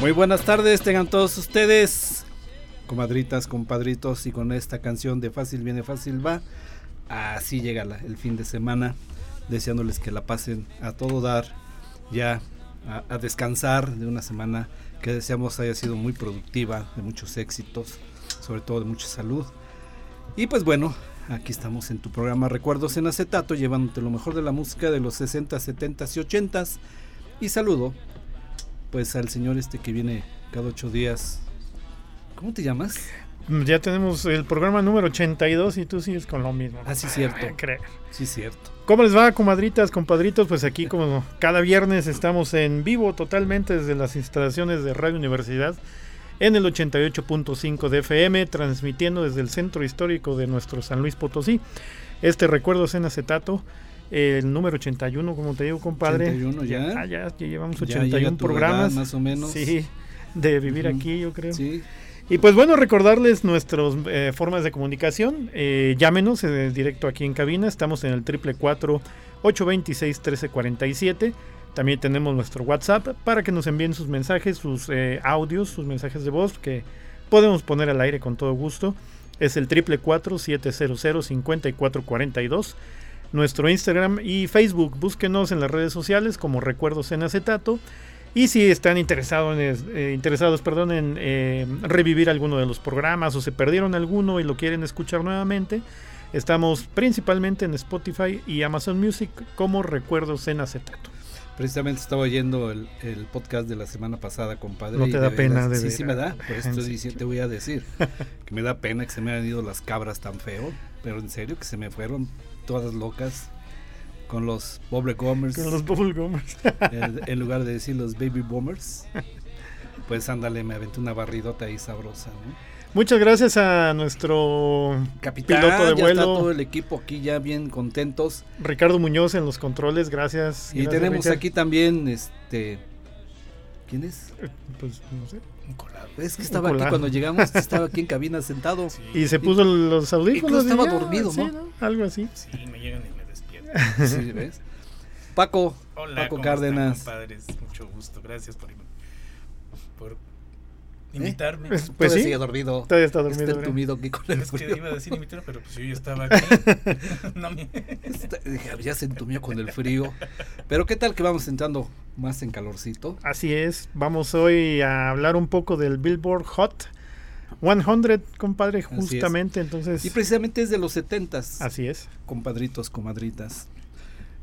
Muy buenas tardes, tengan todos ustedes, comadritas, compadritos, y con esta canción de Fácil viene fácil va, así llega el fin de semana, deseándoles que la pasen a todo dar, ya a, a descansar de una semana que deseamos haya sido muy productiva, de muchos éxitos, sobre todo de mucha salud. Y pues bueno, aquí estamos en tu programa Recuerdos en Acetato, llevándote lo mejor de la música de los 60, 70 y 80 y saludo pues al señor este que viene cada ocho días. ¿Cómo te llamas? Ya tenemos el programa número 82 y tú sigues con lo mismo. Ah, sí, cierto. Creo. Sí, cierto. ¿Cómo les va, comadritas, compadritos? Pues aquí, como cada viernes, estamos en vivo totalmente desde las instalaciones de Radio Universidad en el 88.5 de FM, transmitiendo desde el centro histórico de nuestro San Luis Potosí. Este recuerdo es en acetato el número 81, como te digo, compadre. 81 ya. Ya, ya, llevamos 81 programas. más o menos. Sí, de vivir aquí, yo creo. Sí. Y pues bueno, recordarles nuestras eh, formas de comunicación. Eh, llámenos eh, directo aquí en cabina. Estamos en el triple 826 1347. También tenemos nuestro WhatsApp para que nos envíen sus mensajes, sus eh, audios, sus mensajes de voz que podemos poner al aire con todo gusto. Es el triple 700 5442 nuestro Instagram y Facebook. Búsquenos en las redes sociales como Recuerdos en Acetato. Y si están interesados en, eh, interesados perdón, en eh, revivir alguno de los programas o se perdieron alguno y lo quieren escuchar nuevamente, estamos principalmente en Spotify y Amazon Music como Recuerdos en Acetato. Precisamente estaba oyendo el, podcast de la semana pasada, compadre. No te da pena de Sí, sí me da. Por te voy a decir que me da pena que se me hayan ido las cabras tan feo. Pero en serio, que se me fueron todas locas con los Bubble Gummers. Con los Bubble Gummers. en, lugar de decir los Baby Boomers. Pues ándale, me aventé una barridota ahí sabrosa, Muchas gracias a nuestro capitán piloto de vuelo. todo el equipo aquí ya bien contentos. Ricardo Muñoz en los controles, gracias. Y tenemos aquí también este ¿Quién es? Eh, pues no sé. Es que estaba aquí cuando llegamos, estaba aquí en cabina sentado. y se puso los audífonos. estaba dormido, ¿no? Algo así. Sí, me llegan y me despiertan. sí, ¿ves? Paco, Hola, Paco Cárdenas. Padres, mucho gusto. Gracias por, por invitarme. Pues, pues sí. sigue dormido. Todavía está dormido. Está entumido aquí con el Es que iba a decir invitar, pero pues yo ya estaba aquí. no me... Dije, ya se entumió con el frío. Pero qué tal que vamos entrando más en calorcito. Así es. Vamos hoy a hablar un poco del Billboard Hot 100, compadre, justamente. Entonces. Y precisamente es de los 70s. Así es. Compadritos, comadritas.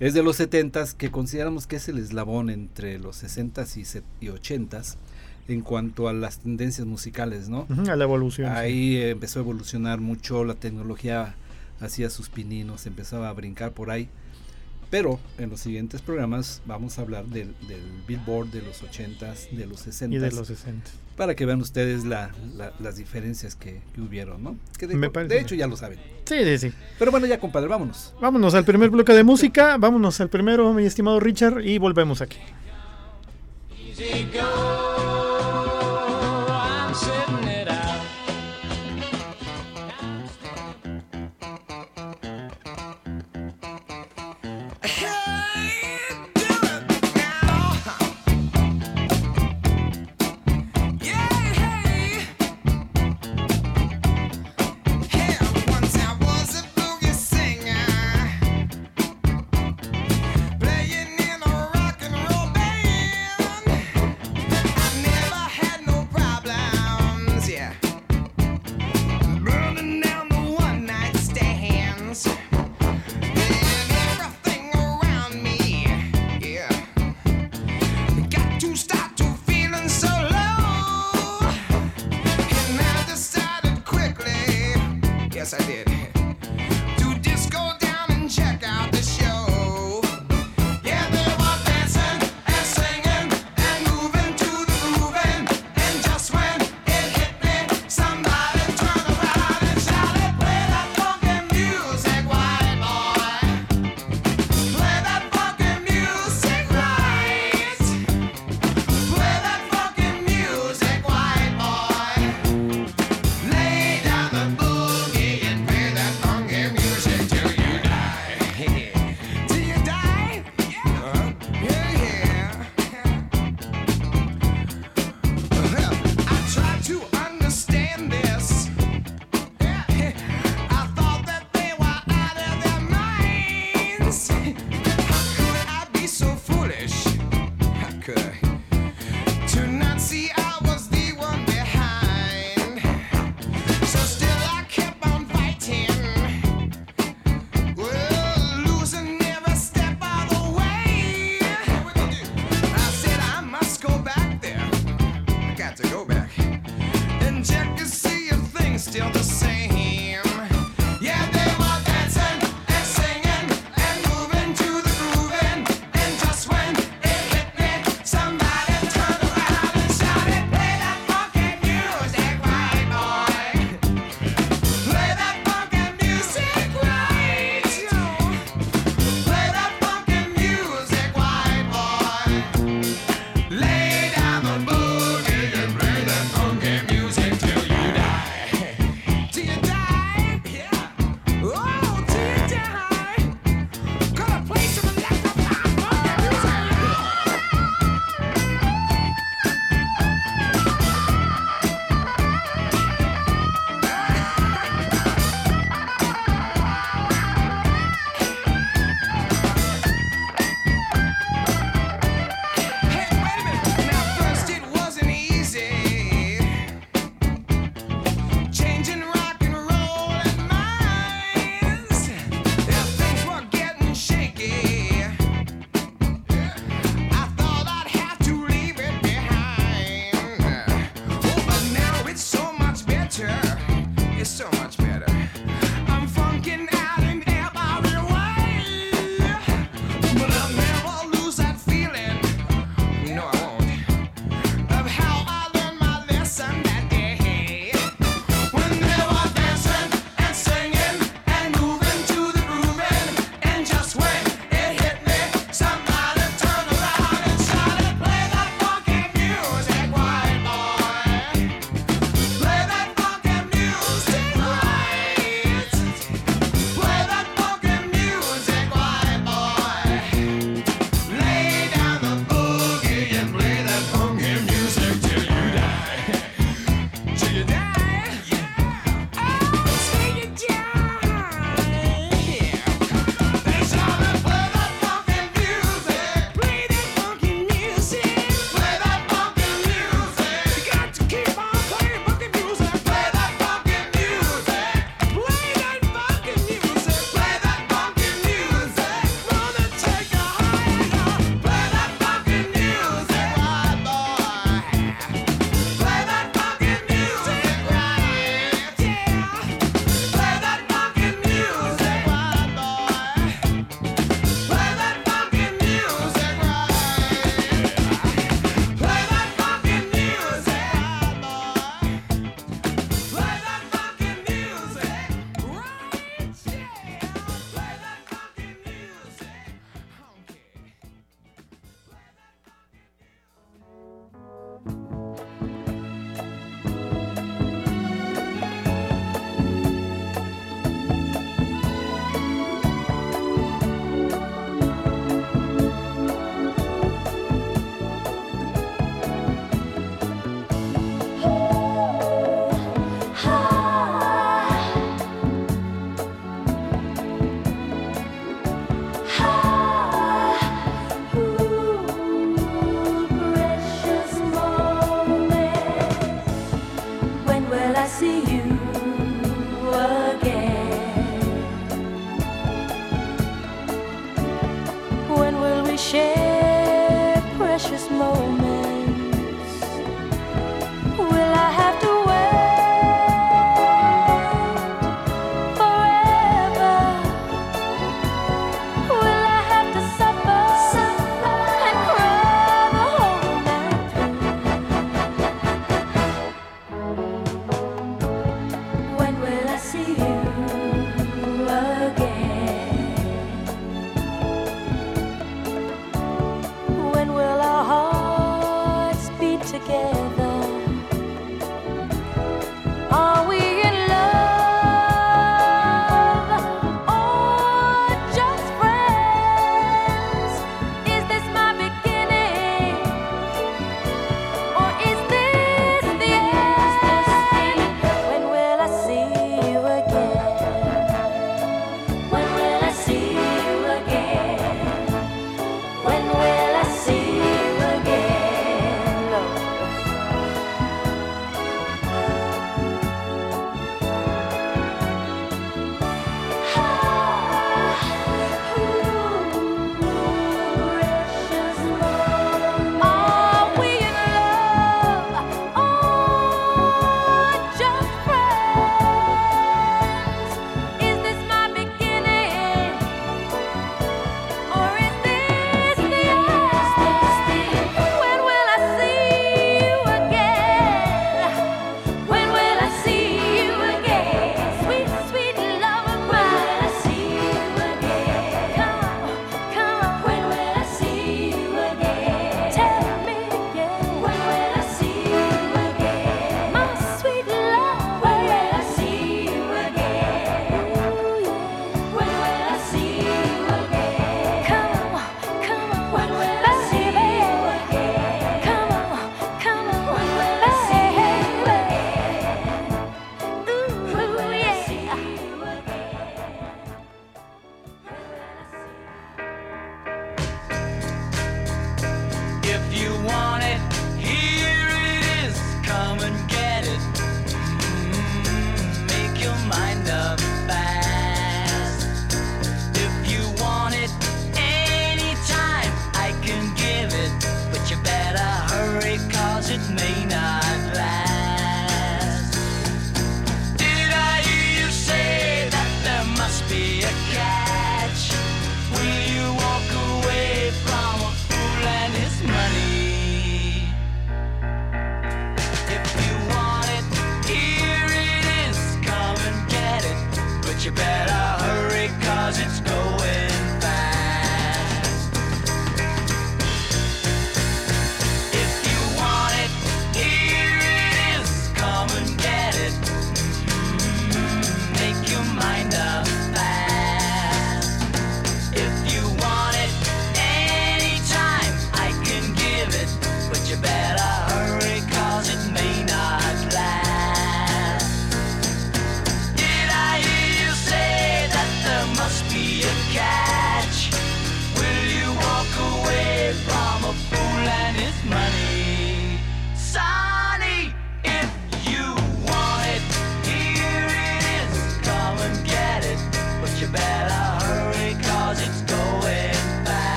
Es de los 70s que consideramos que es el eslabón entre los 60s y 80s en cuanto a las tendencias musicales, ¿no? a la evolución. Ahí empezó a evolucionar mucho, la tecnología hacía sus pininos, empezaba a brincar por ahí. Pero en los siguientes programas vamos a hablar del, Billboard de los 80s, de los 60s. Y de los 60 Para que vean ustedes las diferencias que, hubieron, ¿no? Que de, hecho ya lo saben. Sí, sí, sí. Pero bueno, ya compadre, vámonos. Vámonos al primer bloque de música, vámonos al primero, mi estimado Richard, y volvemos aquí.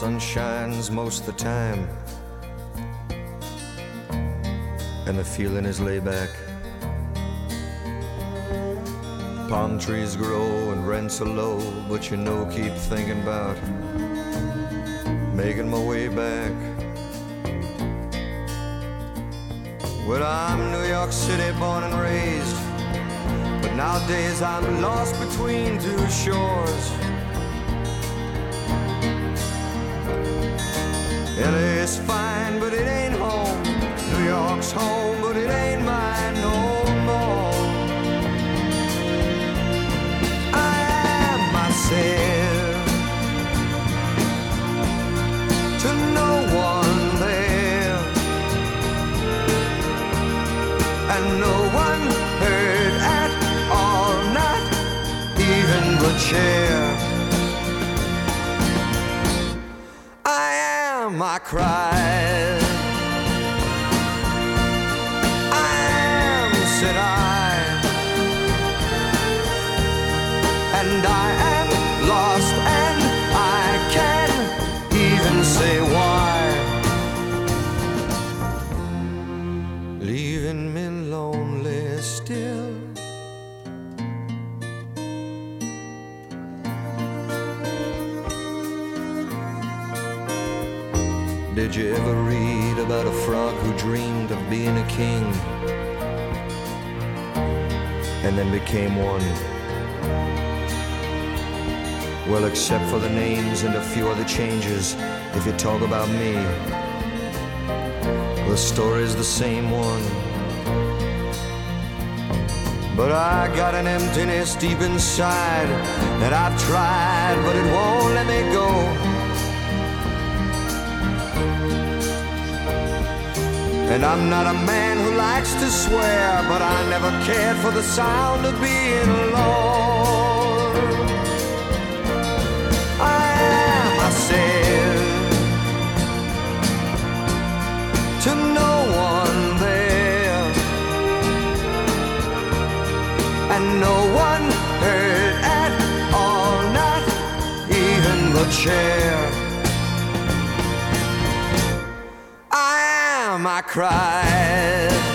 Sun shines most the time, and the feeling is laid back. Palm trees grow and rents are low, but you know, keep thinking about making my way back. Well, I'm New York City born and raised, but nowadays I'm lost between two shores. LA's fine, but it ain't home. New York's home, but it ain't mine no more. I am myself to no one there, and no one heard at all, not even the chair. cry. Did you ever read about a frog who dreamed of being a king and then became one? Well, except for the names and a few other changes, if you talk about me, the story's the same one. But I got an emptiness deep inside that I've tried, but it won't let me go. And I'm not a man who likes to swear, but I never cared for the sound of being alone. I am myself to no one there, and no one heard at all, not even the chair. I cried.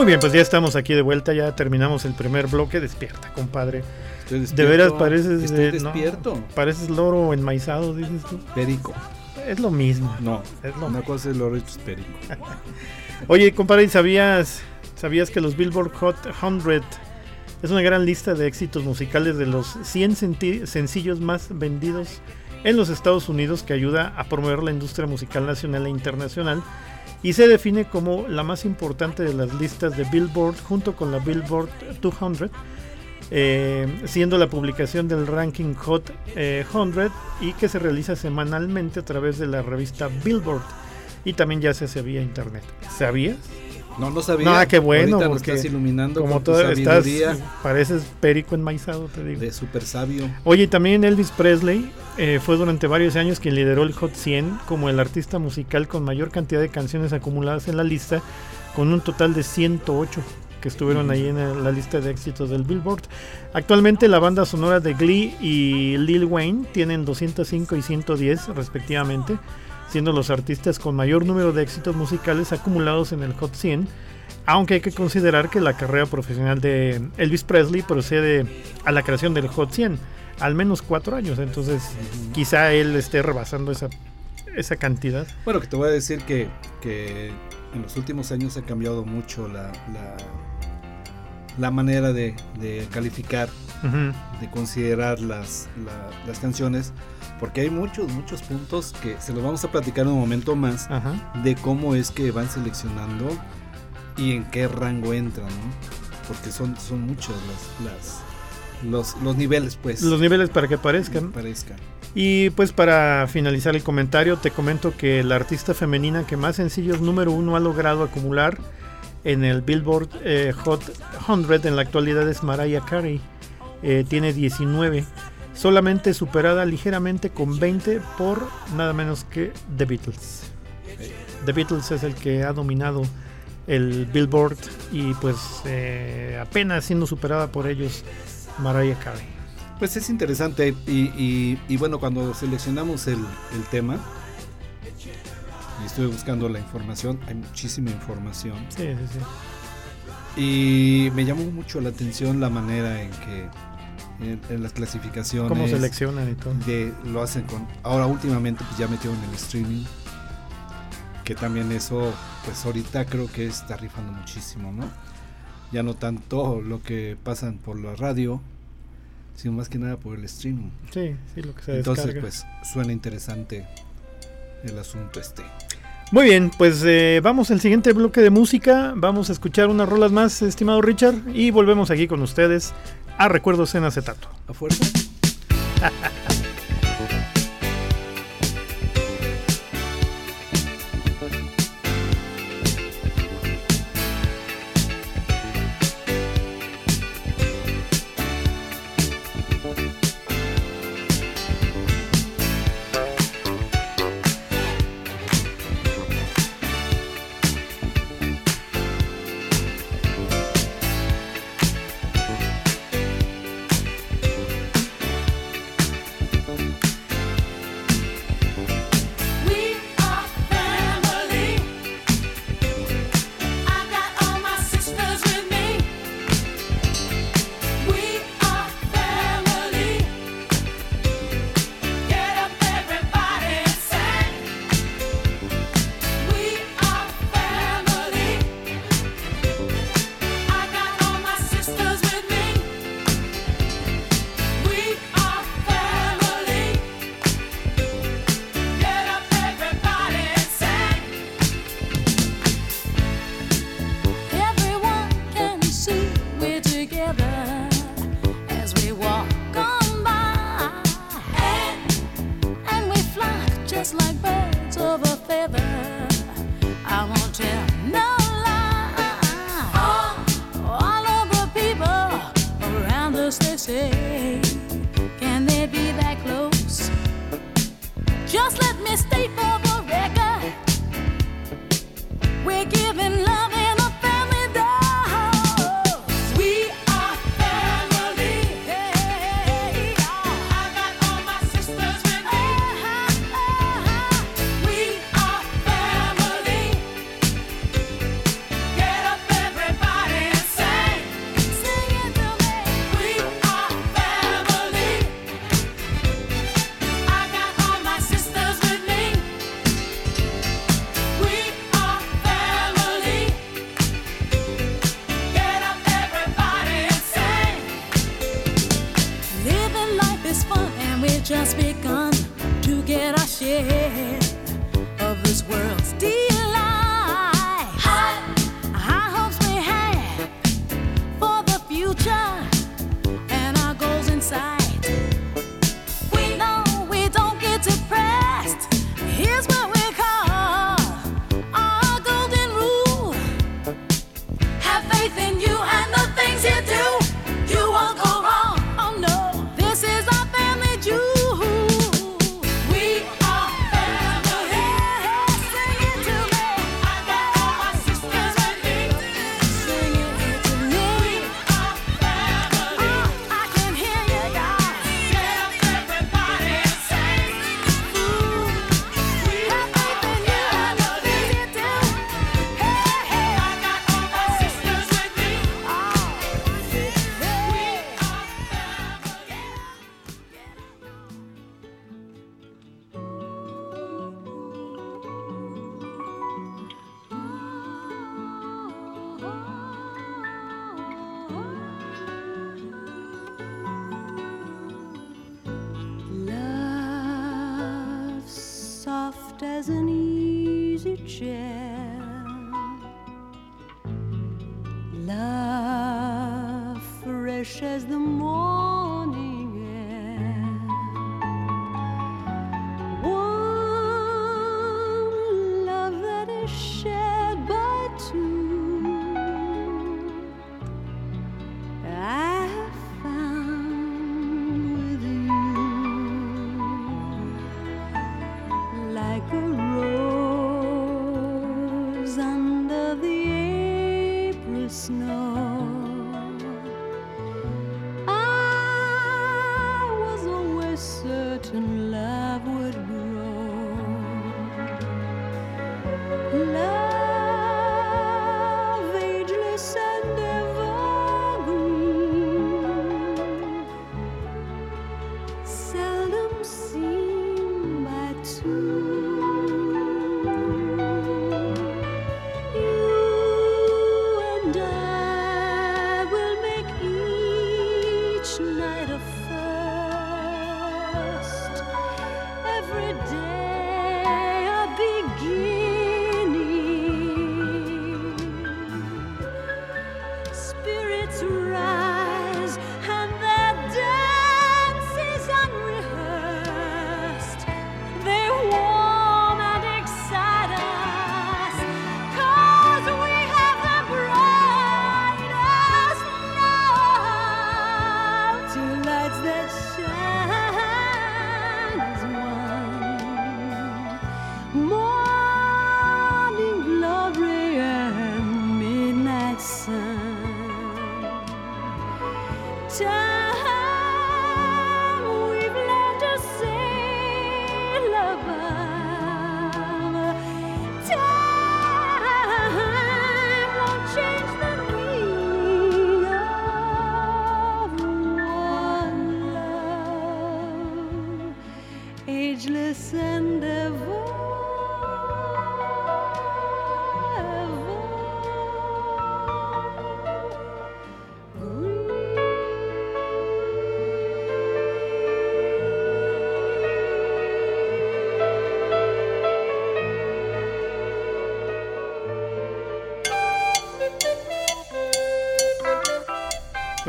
Muy bien, pues ya estamos aquí de vuelta, ya terminamos el primer bloque. Despierta, compadre. Estoy De despierto, veras pareces. Estoy eh, no, despierto. pareces loro enmaizado, dices tú. Perico. Es lo mismo. No. Es lo Una cosa es el es perico. Oye, compadre, ¿y ¿sabías, ¿sabías que los Billboard Hot 100 es una gran lista de éxitos musicales de los 100 senti- sencillos más vendidos en los Estados Unidos que ayuda a promover la industria musical nacional e internacional? Y se define como la más importante de las listas de Billboard junto con la Billboard 200, eh, siendo la publicación del ranking Hot eh, 100 y que se realiza semanalmente a través de la revista Billboard y también ya se hace vía internet. ¿Sabías? No lo sabía. No, qué bueno, Ahorita porque estás iluminando Como con tu todo estás, pareces perico enmaizado, te digo. de super sabio. Oye, también Elvis Presley eh, fue durante varios años quien lideró el Hot 100 como el artista musical con mayor cantidad de canciones acumuladas en la lista, con un total de 108 que estuvieron ahí en la lista de éxitos del Billboard. Actualmente la banda sonora de Glee y Lil Wayne tienen 205 y 110 respectivamente, siendo los artistas con mayor número de éxitos musicales acumulados en el Hot 100. Aunque hay que considerar que la carrera profesional de Elvis Presley procede a la creación del Hot 100, al menos cuatro años, entonces quizá él esté rebasando esa, esa cantidad. Bueno, que te voy a decir que, que en los últimos años ha cambiado mucho la, la, la manera de, de calificar, Ujú. de considerar las, la- las canciones, porque hay muchos, muchos puntos que se los vamos a platicar en un momento más Ajá. de cómo es que van seleccionando y en qué rango entran, ¿no? Porque son, son muchas las, las, los, los niveles, pues. Los niveles para que aparezcan. Parezcan. Y pues para finalizar el comentario, te comento que la artista femenina que más sencillos número uno ha logrado acumular en el Billboard eh, Hot 100 en la actualidad es Mariah Carey. Eh, tiene 19, solamente superada ligeramente con 20 por nada menos que The Beatles. The Beatles es el que ha dominado el Billboard y pues eh, apenas siendo superada por ellos Mariah Carey. Pues es interesante y, bueno, cuando seleccionamos el, el, tema y estuve buscando la información, hay muchísima información. Sí, sí, sí. Y me llamó mucho la atención la manera en que en, las clasificaciones. ¿Cómo seleccionan y todo? De, lo hacen con. Ahora, últimamente, pues ya metieron el streaming. Que también eso, pues ahorita creo que está rifando muchísimo, ¿no? Ya no tanto lo que pasan por la radio, sino más que nada por el streaming. Sí, sí, lo que se Entonces, pues suena interesante el asunto este. Muy bien, pues eh, vamos al siguiente bloque de música. Vamos a escuchar unas rolas más, estimado Richard, y volvemos aquí con ustedes a Recuerdos en Acetato. ¿A fuerza?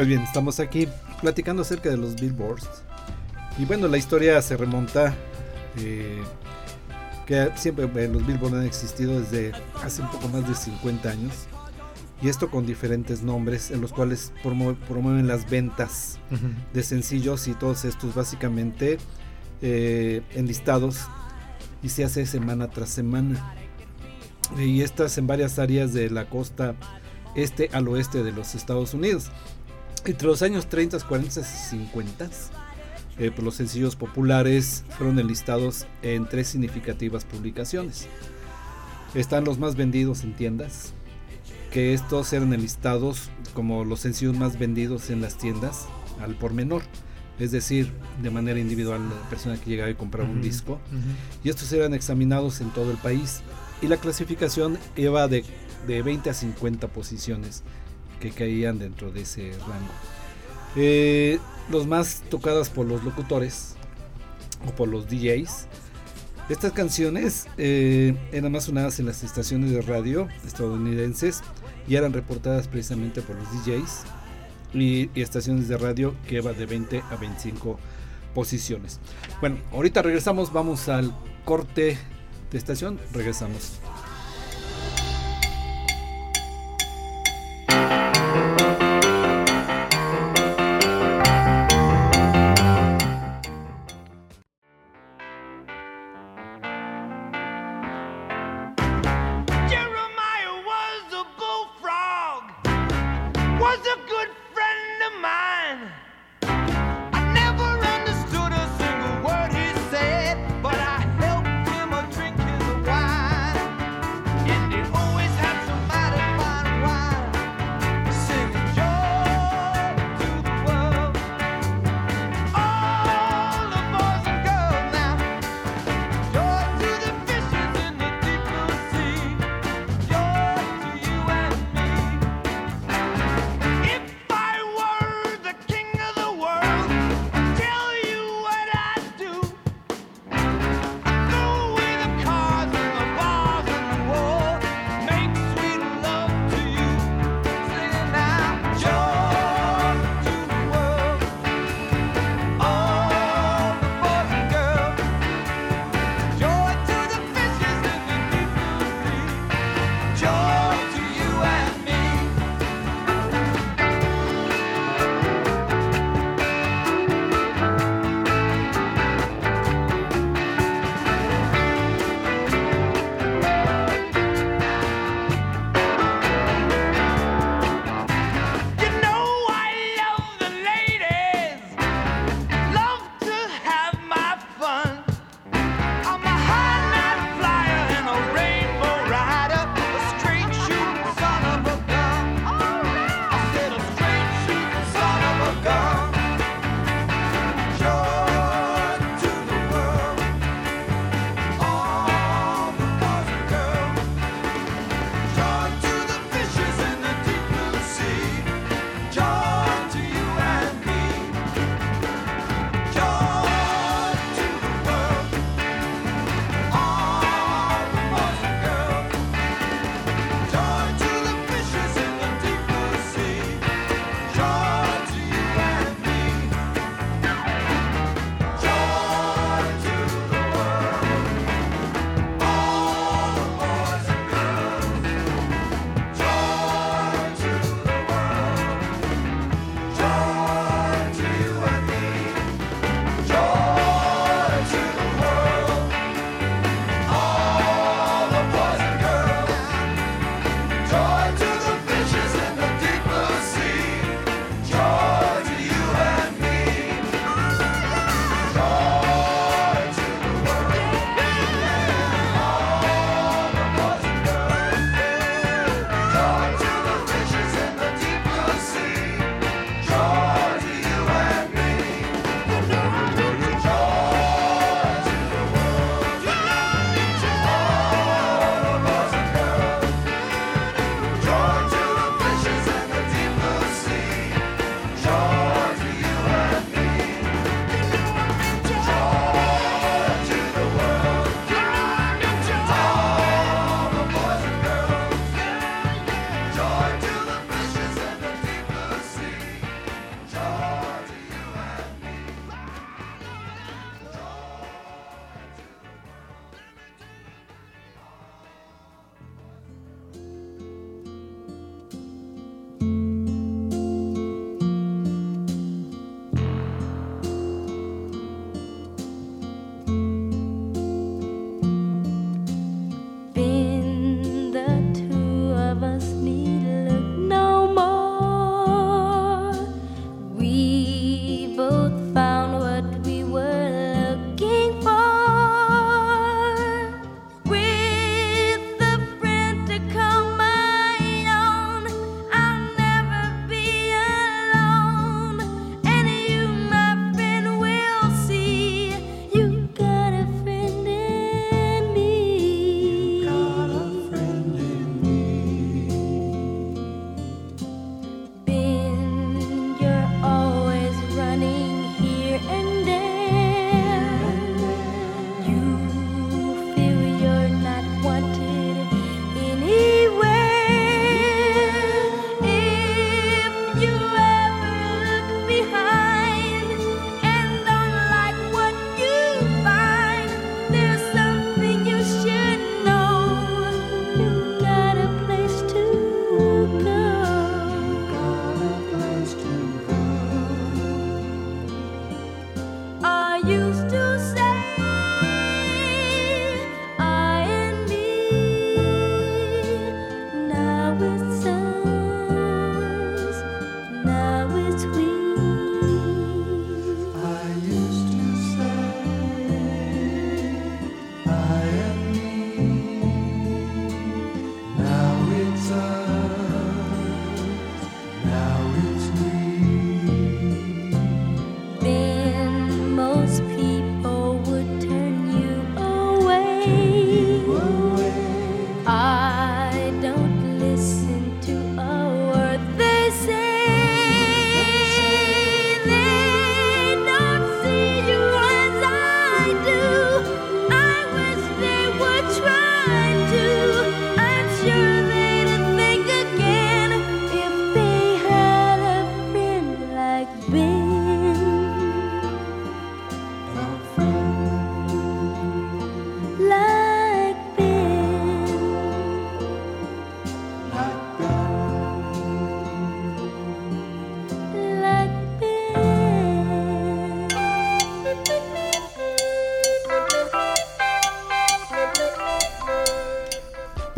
Pues bien, estamos aquí platicando acerca de los billboards. Y bueno, la historia se remonta eh, que siempre eh, los billboards han existido desde hace un poco más de 50 años. Y esto con diferentes nombres en los cuales promueven las ventas de sencillos y todos estos básicamente eh, enlistados y se hace semana tras semana. Y estas en varias áreas de la costa este al oeste de los Estados Unidos. Entre los años 30, 40 y 50, eh, pues los sencillos populares fueron enlistados en tres significativas publicaciones. Están los más vendidos en tiendas, que estos eran enlistados como los sencillos más vendidos en las tiendas al por menor, es decir, de manera individual la persona que llegaba y compraba un disco. Y estos eran examinados en todo el país y la clasificación iba de, de 20 a 50 posiciones que caían dentro de ese rango. Eh, los más tocadas por los locutores o por los DJs. Estas canciones eh, eran más sonadas en las estaciones de radio estadounidenses y eran reportadas precisamente por los DJs y, estaciones de radio que va de 20 a 25 posiciones. Bueno, ahorita regresamos, vamos al corte de estación, regresamos.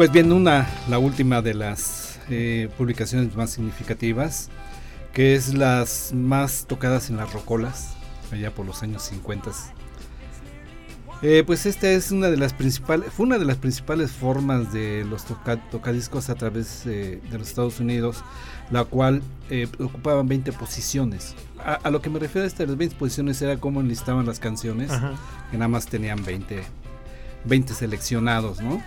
Pues bien, una, la última de las eh, publicaciones más significativas, que es las más tocadas en las rocolas, allá por los años 50. Eh, pues esta es una de las principales, fue una de las principales formas de los tocadiscos a través de los Estados Unidos, la cual eh, ocupaban 20 posiciones. A, lo que me refiero a estas 20 posiciones era cómo enlistaban las canciones, que nada más tenían 20, 20 seleccionados, ¿no?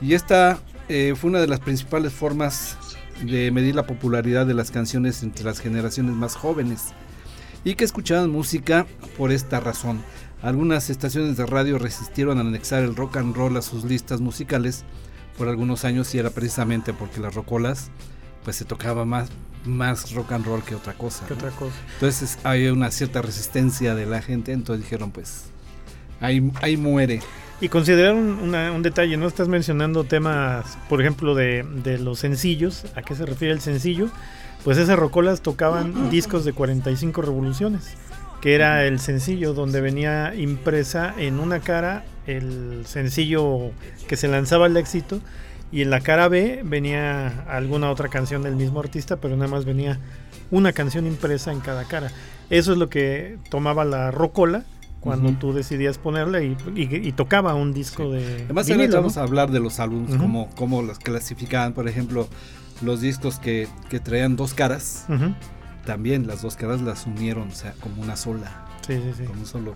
Y esta eh, fue una de las principales formas de medir la popularidad de las canciones entre las generaciones más jóvenes y que escuchaban música por esta razón. Algunas estaciones de radio resistieron a anexar el rock and roll a sus listas musicales por algunos años y era precisamente porque las rocolas pues se tocaba más más rock and roll que otra cosa. otra cosa. Entonces hay una cierta resistencia de la gente, entonces dijeron pues ahí, ahí muere. Y considerar un, detalle, ¿no? Estás mencionando temas, por ejemplo, de, de, los sencillos. ¿A qué se refiere el sencillo? Pues esas rocolas tocaban discos de 45 revoluciones, que era el sencillo donde venía impresa en una cara el sencillo que se lanzaba al éxito y en la cara B venía alguna otra canción del mismo artista, pero nada más venía una canción impresa en cada cara. Eso es lo que tomaba la rocola cuando tú decidías ponerla y, tocaba un disco de. Además, vamos a hablar de los álbumes, como, como los clasificaban, por ejemplo, los discos que, traían dos caras. También las dos caras las unieron, o sea, como una sola. Sí, sí, sí. Como un solo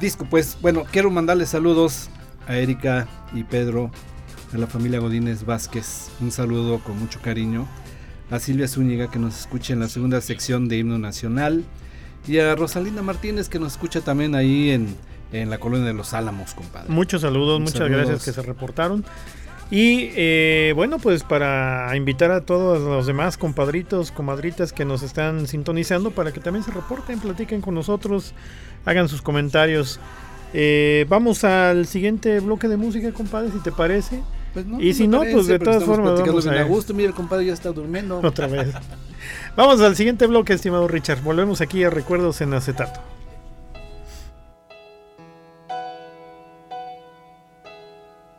disco. Pues bueno, quiero mandarles saludos a Erika y Pedro, a la familia Godínez Vázquez. Un saludo con mucho cariño. A Silvia Zúñiga que nos escucha en la segunda sección de Himno Nacional y a Rosalinda Martínez que nos escucha también ahí en, la colonia de los Álamos, compadre. Muchos saludos, muchas gracias que se reportaron. Y eh, bueno, pues para invitar a todos los demás compadritos, comadritas que nos están sintonizando para que también se reporten, platiquen con nosotros, hagan sus comentarios. Eh, vamos al siguiente bloque de música, compadre, si te parece. Pues y si no, pues de todas formas. Vamos a, gusto, mira, el compadre ya está durmiendo. Otra vez. vamos al siguiente bloque, estimado Richard. Volvemos aquí a Recuerdos en Acetato.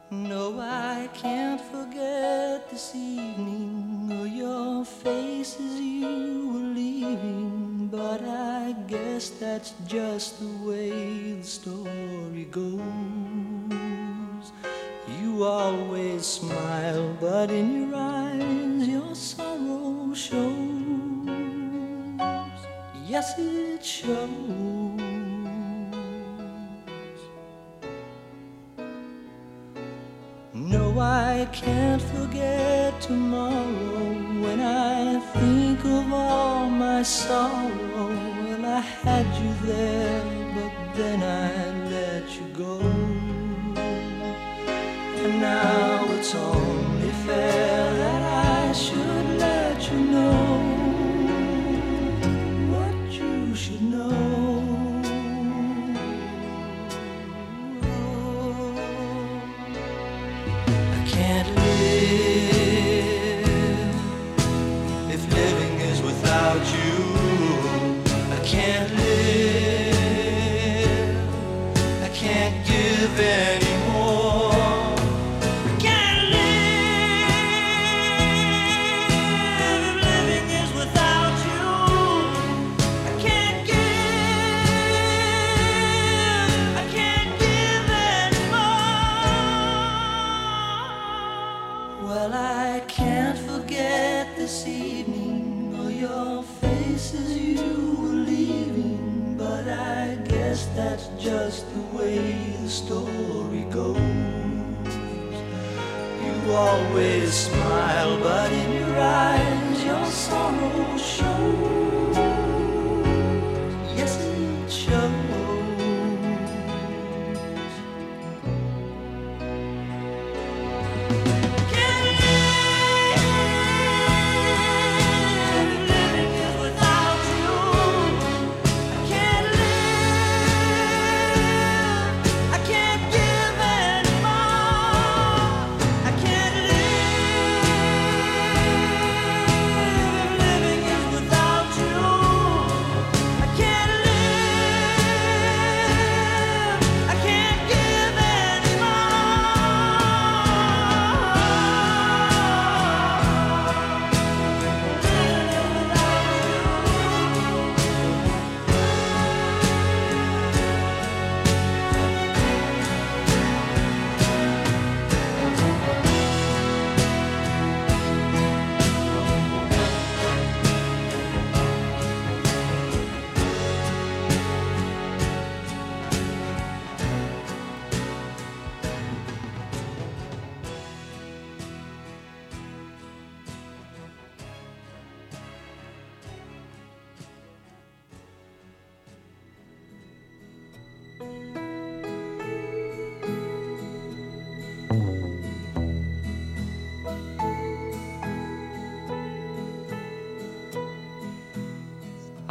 No, I can't forget this evening or your face as you were leaving. But I guess that's just the way the story goes. You always smile, but in your eyes your sorrow shows. Yes, it shows. No, I can't forget tomorrow when I think of all my sorrow. Well, I had you there, but then I let you go And now it's only fair that I should let you know live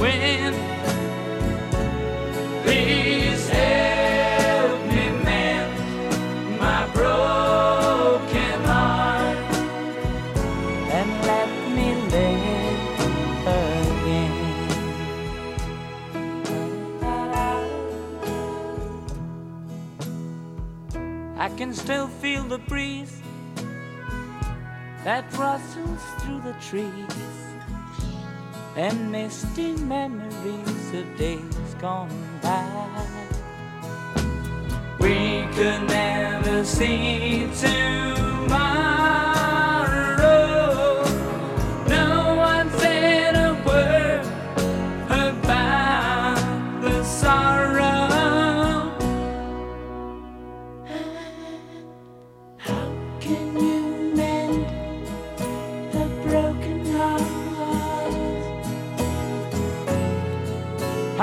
wind. Please help me mend my broken heart and let me live again. I can still feel the breeze that rustles through the trees and misty memories of days gone by. We could never see too much.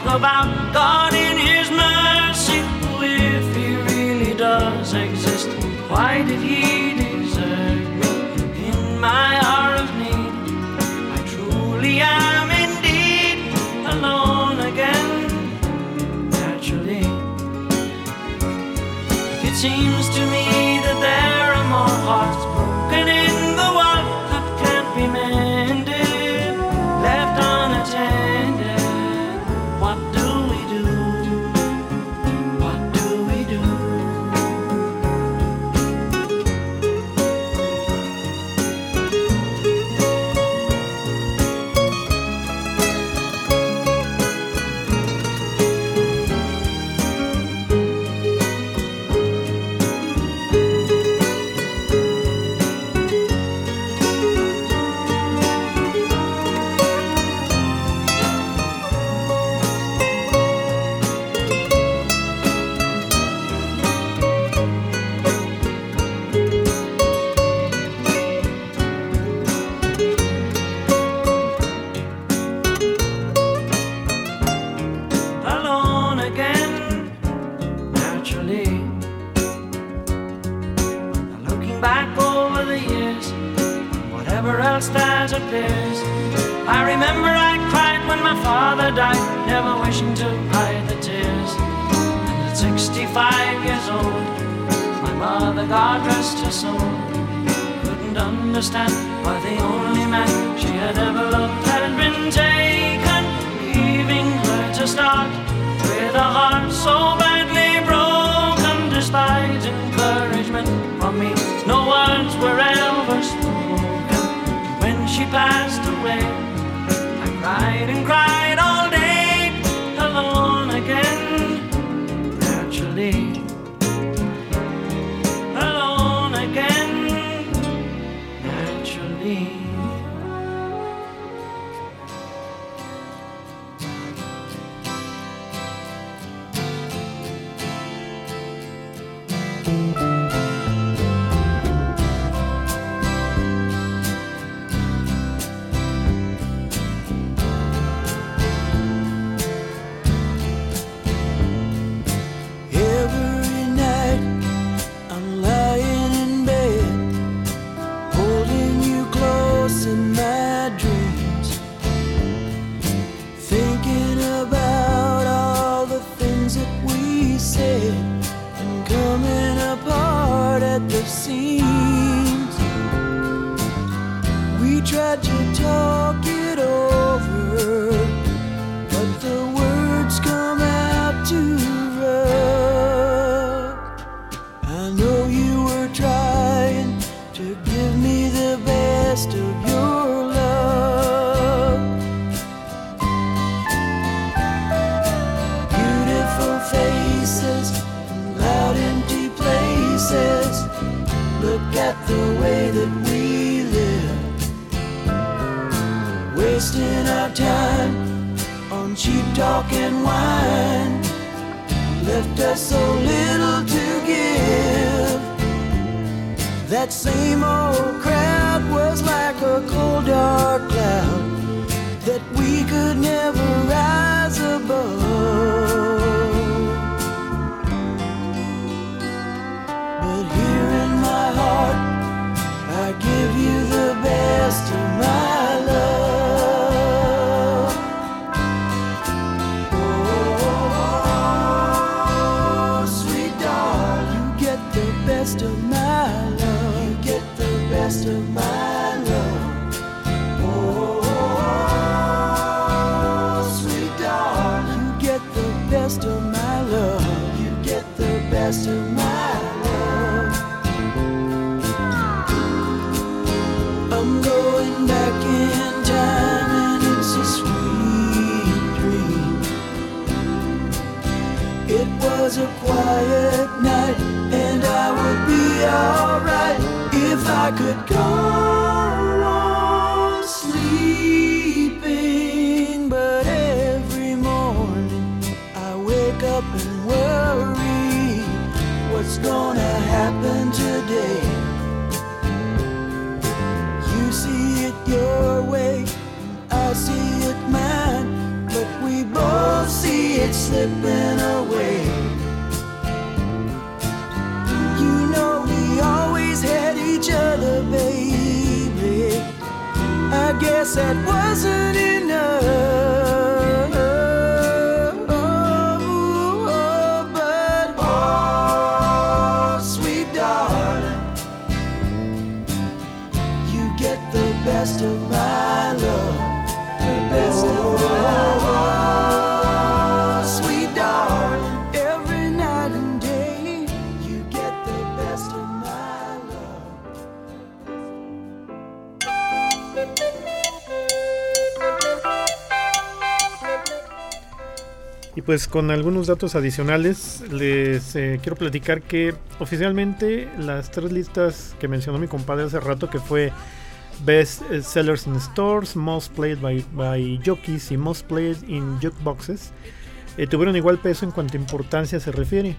talk about God in His mercy if He really does exist? Why did He desert me in my hour of need? I truly am indeed alone again, naturally. It seems I remember I cried when my father died, never wishing to hide the tears. And at 65 years old, my mother, God rest her soul, couldn't understand why the only man she had ever loved had been taken, leaving her to start with a heart so badly broken. Despite encouragement from me, no words were ever spoken. She passed away, I cried and cried all day, alone again, and wine. Left us so little to give. That same old crowd was like a cold, dark cloud that we could never rise above. Alright if I could go on sleeping. But every morning I wake up and worry what's gonna happen today. You see it your way, I see it mine, but we both see it slipping away. Guess that wasn't enough. Pues con algunos datos adicionales les eh, quiero platicar que oficialmente las tres listas que mencionó mi compadre hace rato que fue Best Sellers in Stores, Most Played by, by Jockeys y Most Played in Jukeboxes eh, tuvieron igual peso en cuanto a importancia se refiere.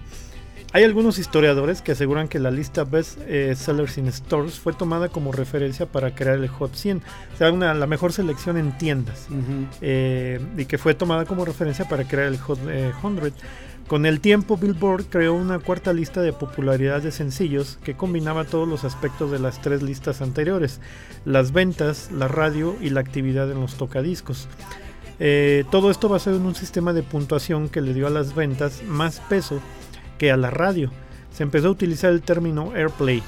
Hay algunos historiadores que aseguran que la lista Best eh, Sellers in Stores fue tomada como referencia para crear el Hot 100, o sea, una, la mejor selección en tiendas, eh, y que fue tomada como referencia para crear el Hot eh, 100. Con el tiempo, Billboard creó una cuarta lista de popularidad de sencillos que combinaba todos los aspectos de las tres listas anteriores, las ventas, la radio y la actividad en los tocadiscos. Eh, todo esto basado en un sistema de puntuación que le dio a las ventas más peso que a la radio. Se empezó a utilizar el término airplay.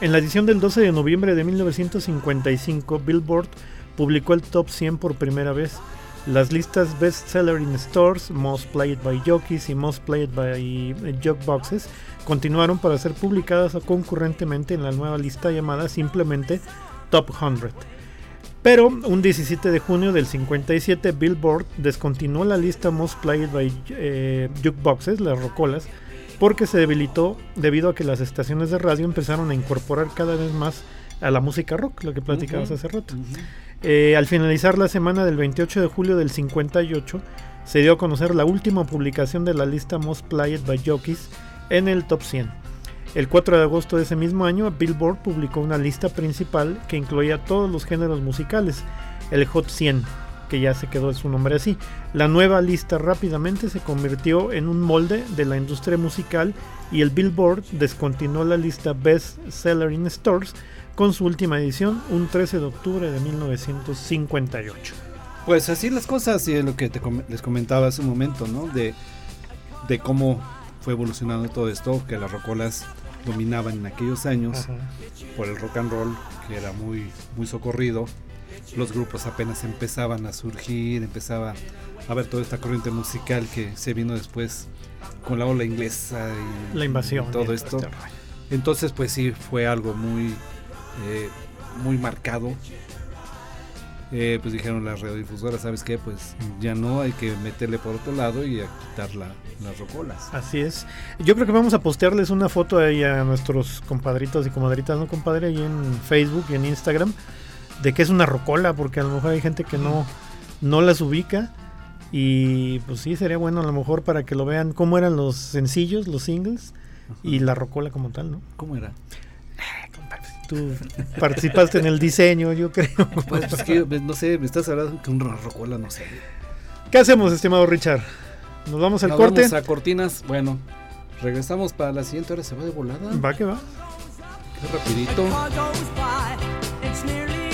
En la edición del 12 de noviembre de 1955, Billboard publicó el top 100 por primera vez. Las listas Best Seller in Stores, Most Played by Jockeys y Most Played by Jukeboxes continuaron para ser publicadas concurrentemente en la nueva lista llamada simplemente Top 100. Pero un 17 de junio del 57, Billboard descontinuó la lista Most Played by eh, Jukeboxes, las rocolas, porque se debilitó debido a que las estaciones de radio empezaron a incorporar cada vez más a la música rock, lo que platicabas hace rato. Eh, al finalizar la semana del 28 de julio del 58, se dio a conocer la última publicación de la lista Most Played by Jockeys en el Top 100. El 4 de agosto de ese mismo año, Billboard publicó una lista principal que incluía todos los géneros musicales, el Hot 100, que ya se quedó su nombre así. La nueva lista rápidamente se convirtió en un molde de la industria musical y el Billboard descontinuó la lista Best Seller in Stores con su última edición un 13 de octubre de 1958. Pues así las cosas y es lo que te les comentaba hace un momento, ¿no? De, de cómo fue evolucionando todo esto, que las rocolas dominaban en aquellos años Ajá. por el rock and roll, que era muy, muy socorrido. Los grupos apenas empezaban a surgir, empezaba a haber toda esta corriente musical que se vino después con la ola inglesa y La invasión. y y todo esto. este. Entonces, pues sí, fue algo muy, eh, muy marcado. Eh, pues dijeron las radiodifusoras, ¿sabes qué? Pues ya no, hay que meterle por otro lado y a quitar la- las rocolas. Así es. Yo creo que vamos a postearles una foto ahí a nuestros compadritos y comadritas, ¿no, compadre? Ahí en Facebook y en Instagram, de que es una rocola, porque a lo mejor hay gente que no, no las ubica. Y pues sí, sería bueno a lo mejor para que lo vean cómo eran los sencillos, los singles, y la rocola como tal, ¿no? ¿Cómo era? Tú participaste en el diseño, yo creo. Pues es que, no sé, me estás hablando que una rocola, no sé. ¿Qué hacemos, estimado Richard? ¿Nos vamos al Nos corte? vamos a cortinas. Bueno, regresamos para la siguiente hora. ¿Se va de volada? Va que va. Qué rapidito. It's nearly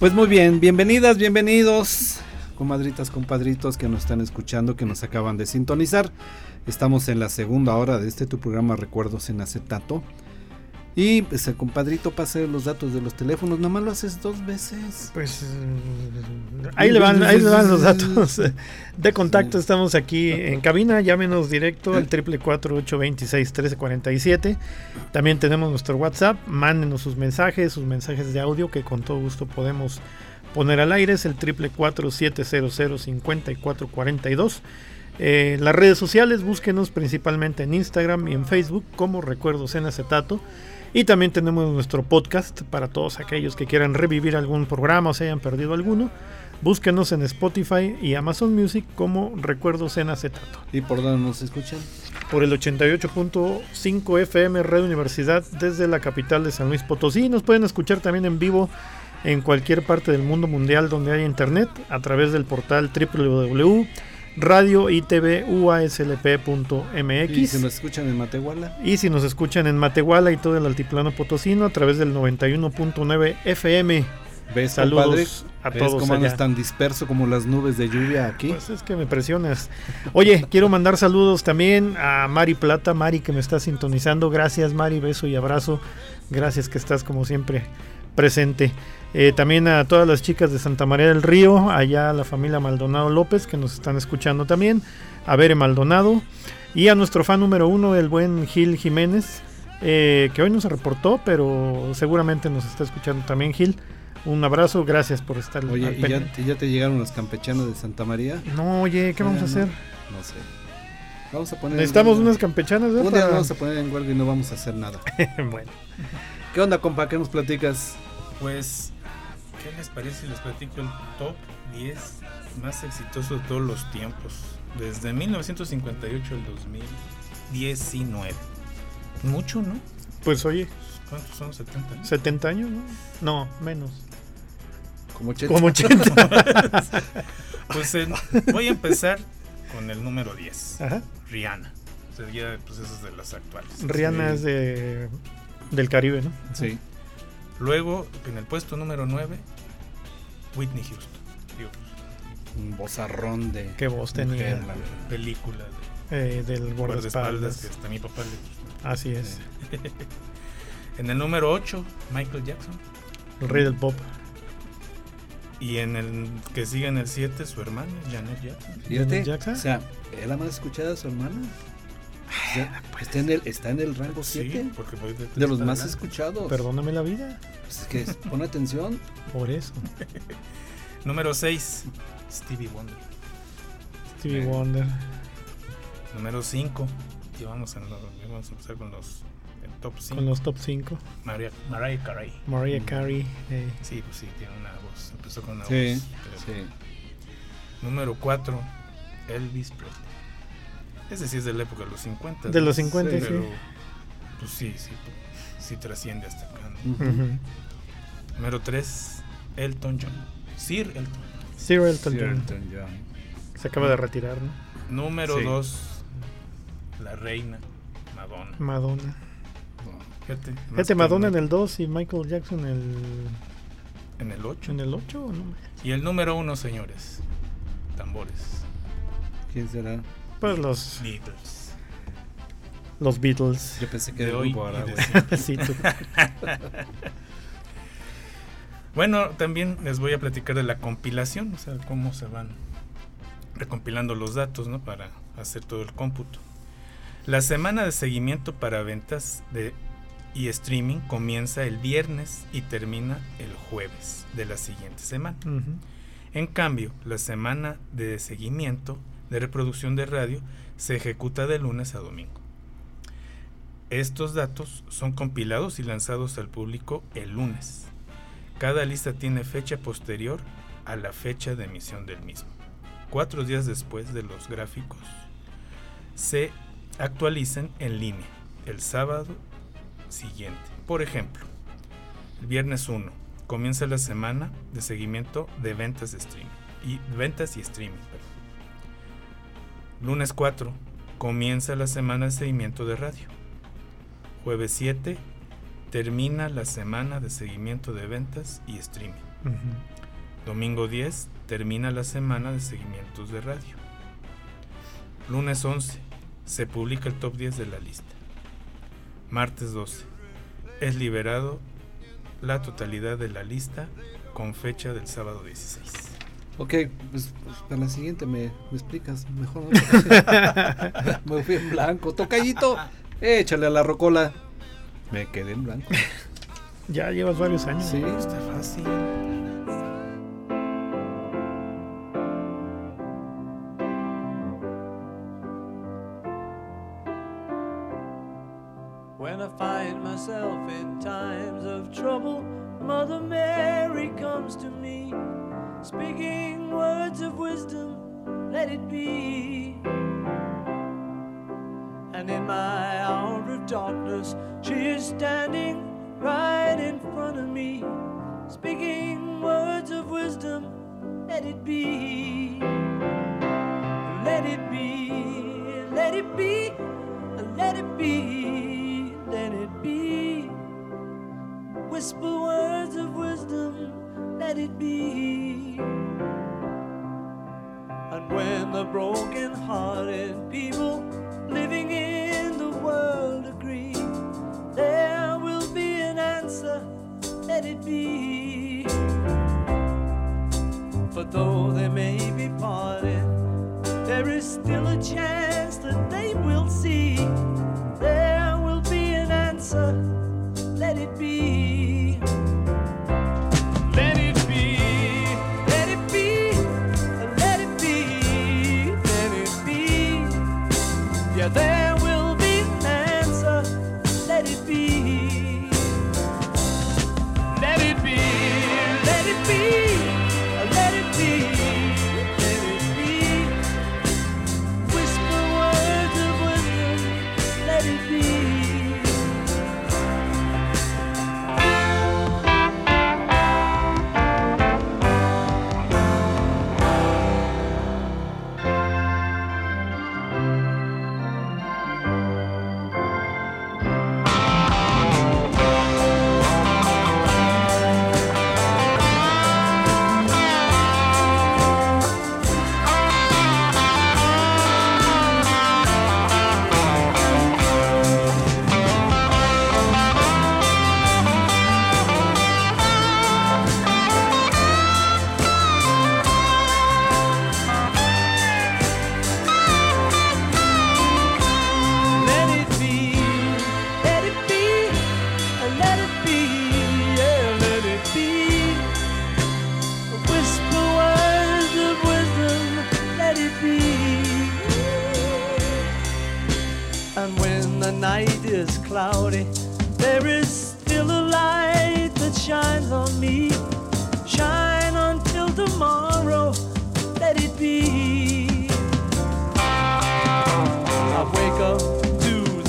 Pues muy bien, bienvenidas, bienvenidos, comadritas, compadritos que nos están escuchando, que nos acaban de sintonizar. Estamos en la segunda hora de este tu programa Recuerdos en Acetato. Y pues el compadrito pase los datos de los teléfonos, nada más lo haces dos veces. Pues eh, ahí le van, ahí le van los datos de contacto. Estamos aquí en cabina, llámenos directo al triple cuatro ocho veintiséis trece cuarenta y siete. También tenemos nuestro WhatsApp, mándenos sus mensajes, sus mensajes de audio que con todo gusto podemos poner al aire. Es el triple cuatro siete cero cero cincuenta y cuatro cuarenta y dos. Eh, las redes sociales, búsquenos principalmente en Instagram y en Facebook como Recuerdos en Acetato. Y también tenemos nuestro podcast para todos aquellos que quieran revivir algún programa o se hayan perdido alguno. Búsquenos en Spotify y Amazon Music como Recuerdos en Acetato. ¿Y por dónde nos escuchan? Por el 88.5 FM Red Universidad desde la capital de San Luis Potosí. Nos pueden escuchar también en vivo en cualquier parte del mundo mundial donde haya internet a través del portal www.radioitvUASLP.mx. Y si nos escuchan en Matehuala. Y si nos escuchan en Matehuala y todo el altiplano potosino a través del 91.9 FM. ¿Ves, Saludos a ¿Ves todos. cómo andas tan disperso como las nubes de lluvia aquí? Pues es que me presionas. Oye, quiero mandar saludos también a Mari Plata, Mari que me está sintonizando. Gracias Mari, beso y abrazo. Gracias que estás como siempre presente. Eh, también a todas las chicas de Santa María del Río, allá a la familia Maldonado López que nos están escuchando también. A Bere Maldonado. Y a nuestro fan número uno, el buen Gil Jiménez, eh, que hoy no se reportó, pero seguramente nos está escuchando también Gil. Un abrazo, gracias por estar Oye, al ¿y ya, te llegaron los campechanos de Santa María? No, oye, ¿qué vamos a Ah, hacer? No, no sé. Vamos a poner. Necesitamos un- unas campechanas, ¿no? Un día Para- vamos a poner en huelga y no vamos a hacer nada. bueno, ¿Qué onda, compa? ¿Qué nos platicas? Pues, ¿qué les parece si les platico el top 10 más exitoso de todos los tiempos? Desde 1958 al 2019. Mucho, ¿no? pues oye, ¿Cuántos son? 70 años. 70 años, ¿no? No, menos. Como ochenta. Como 80. Pues voy a empezar con el número 10. Ajá. Rihanna. Sería, pues, esas de las actuales. Rihanna Sí. es de, del Caribe, ¿no? Sí. Luego, en el puesto número 9, Whitney Houston. Digo, Un bozarrón de. Qué voz tenía. mujer, la película de Eh, del guardaespaldas guardaespaldas. que hasta mi papá le gusta. Así es. En el número 8, Michael Jackson. El rey del pop. Y en el que sigue en el 7, su hermana, Janet Jackson. Fíjate, Janet Jackson. o sea, ¿es la más escuchada de su hermana? Sea, está, en el, está en el rango 7 Sí, porque de, de los más adelante. escuchados. Perdóname la vida. Pues es que pon atención. Por eso. Número 6, Stevie Wonder. Stevie Eh. Wonder. Número 5, y vamos a, vamos a empezar con los el top 5. Con los top 5. Mariah, Mariah Carey. Mariah Mm. Carey. eh, Sí, pues sí, tiene una voz. Empezó con una Sí, voz. sí. Número 4, Elvis Presley. Ese sí es de la época de los 50. De ¿no? los 50, sí. Pero, pues sí, sí, sí trasciende hasta acá. ¿no? Ujú. ujú. Número 3, Elton John. Sir Elton. Sir Elton Sí, John. Elton John. Se acaba de retirar, ¿no? Número Sí. 2, la reina Madonna. Madonna. Fíjate, Fíjate, Madonna en el 2 y Michael Jackson en el, en el 8. en el 8. ¿no? Y el número 1, señores. Tambores. ¿Quién será? Pues los, Beatles. los Beatles. Yo pensé que De era hoy grupo y de Aragua. siempre. Sí, tú. Bueno, también les voy a platicar de la compilación, o sea, cómo se van recompilando los datos, ¿no? Para hacer todo el cómputo. La semana de seguimiento para ventas de y streaming comienza el viernes y termina el jueves de la siguiente semana. En cambio, la semana de seguimiento de reproducción de radio se ejecuta de lunes a domingo. Estos datos son compilados y lanzados al público el lunes. Cada lista tiene fecha posterior a la fecha de emisión del mismo. Cuatro días después de los gráficos se actualicen en línea el sábado siguiente. Por ejemplo, el viernes 1 comienza la semana de seguimiento de ventas de streaming y ventas y streaming. Lunes 4 comienza la semana de seguimiento de radio. Jueves 7 termina la semana de seguimiento de ventas y streaming. Domingo 10 termina la semana de seguimientos de radio. Lunes 11 se publica el top 10 de la lista. Martes 12 es liberado la totalidad de la lista con fecha del sábado 16. Ok, pues, pues, para la siguiente me, me explicas mejor. ¿no? me fui en blanco. Tocallito, échale a la rocola. Me quedé en blanco. Ya llevas varios años. Sí. Está fácil.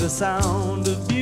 The sound of music.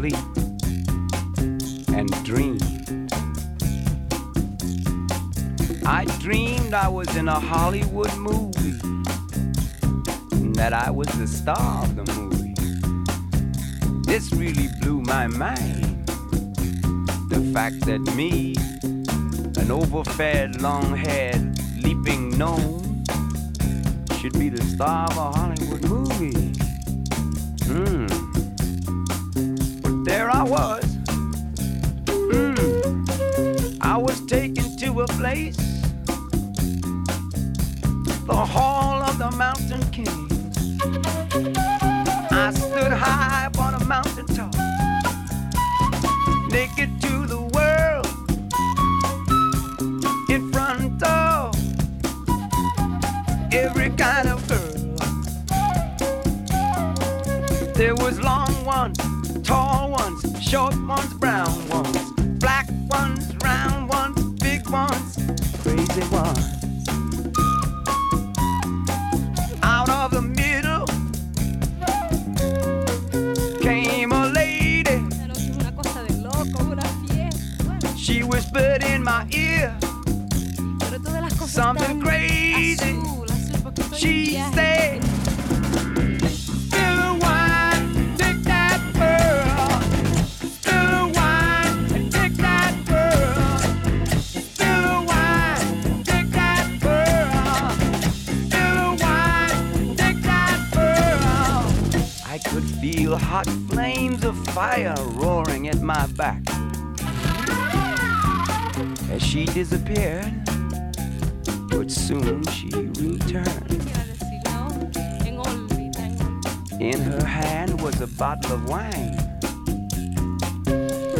sleep and dream. I dreamed I was in a Hollywood movie and that I was the star of the movie. This really blew my mind. The fact that me, an overfed, long haired, leaping gnome, should be the star of a Hollywood movie.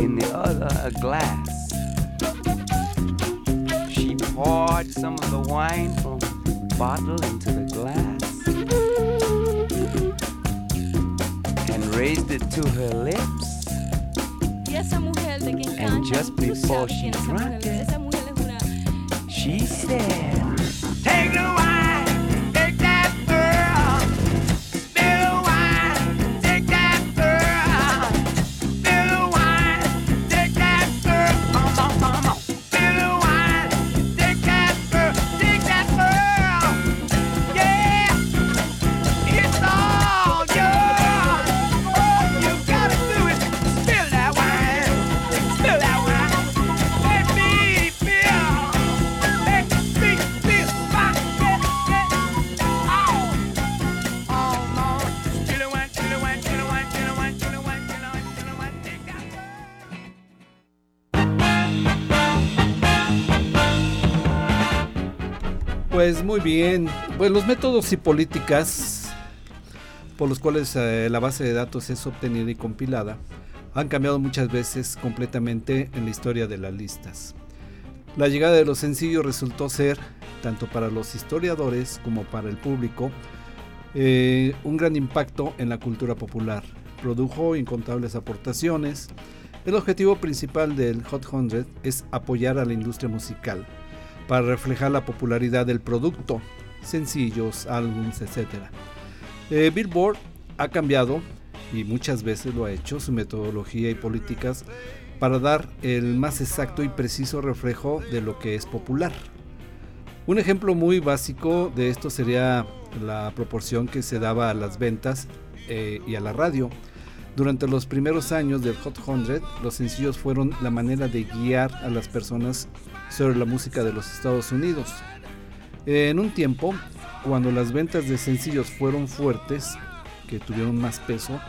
in the other a glass. She poured some of the wine from the bottle into the glass and raised it to her lips. And just before she drank it, she said. Pues muy bien. Pues los métodos y políticas por los cuales eh, la base de datos es obtenida y compilada han cambiado muchas veces completamente en la historia de las listas. La llegada de los sencillos resultó ser, tanto para los historiadores como para el público, eh, un gran impacto en la cultura popular. Produjo incontables aportaciones. El objetivo principal del Hot 100 es apoyar a la industria musical para reflejar la popularidad del producto, sencillos, álbums, etc. Eh, Billboard ha cambiado y muchas veces lo ha hecho su metodología y políticas para dar el más exacto y preciso reflejo de lo que es popular. Un ejemplo muy básico de esto sería la proporción que se daba a las ventas eh, y a la radio. Durante los primeros años del Hot 100, los sencillos fueron la manera de guiar a las personas sobre la música de los Estados Unidos. En un tiempo, cuando las ventas de sencillos fueron fuertes, que tuvieron más peso,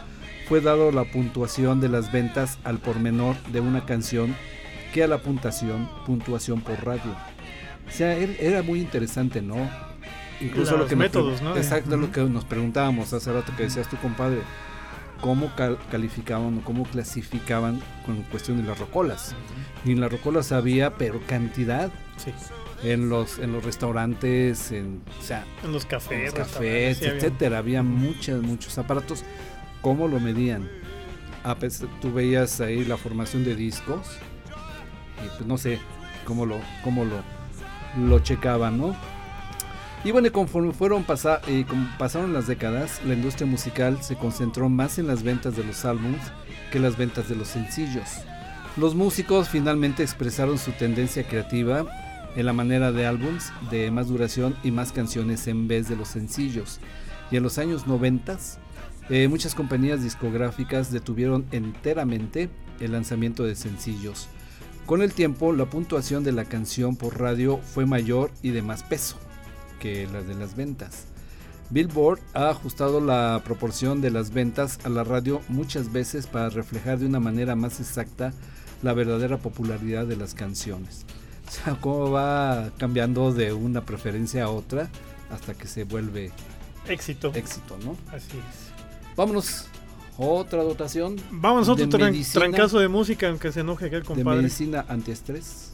fue dado la puntuación de las ventas al por menor de una canción que a la puntuación, puntuación por radio. O sea, era muy interesante, ¿no? Incluso los lo que métodos, ¿no? Exacto, lo que nos preguntábamos hace rato que decías tu compadre, cómo calificaban o cómo clasificaban con cuestión de las rocolas. Ni en las rocolas había, pero cantidad. Sí. En los, en los restaurantes, en, o sea, en los cafés, cafés, etcétera, había muchos, muchos aparatos. ¿Cómo lo medían? A pesar, tú veías ahí la formación de discos y pues no sé cómo lo, cómo lo, lo checaban, ¿no? Y bueno, conforme fueron pasar, pasaron las décadas, la industria musical se concentró más en las ventas de los álbumes que las ventas de los sencillos. Los músicos finalmente expresaron su tendencia creativa en la manera de álbums de más duración y más canciones en vez de los sencillos. Y en los años 90, eh, muchas compañías discográficas detuvieron enteramente el lanzamiento de sencillos. Con el tiempo, la puntuación de la canción por radio fue mayor y de más peso que las de las ventas. Billboard ha ajustado la proporción de las ventas a la radio muchas veces para reflejar de una manera más exacta la verdadera popularidad de las canciones. O sea, cómo va cambiando de una preferencia a otra hasta que se vuelve éxito. Éxito, ¿no? Así es. Vámonos. Otra dotación. Vamos a otro trancazo de música, aunque se enoje aquel compadre. De medicina antiestrés.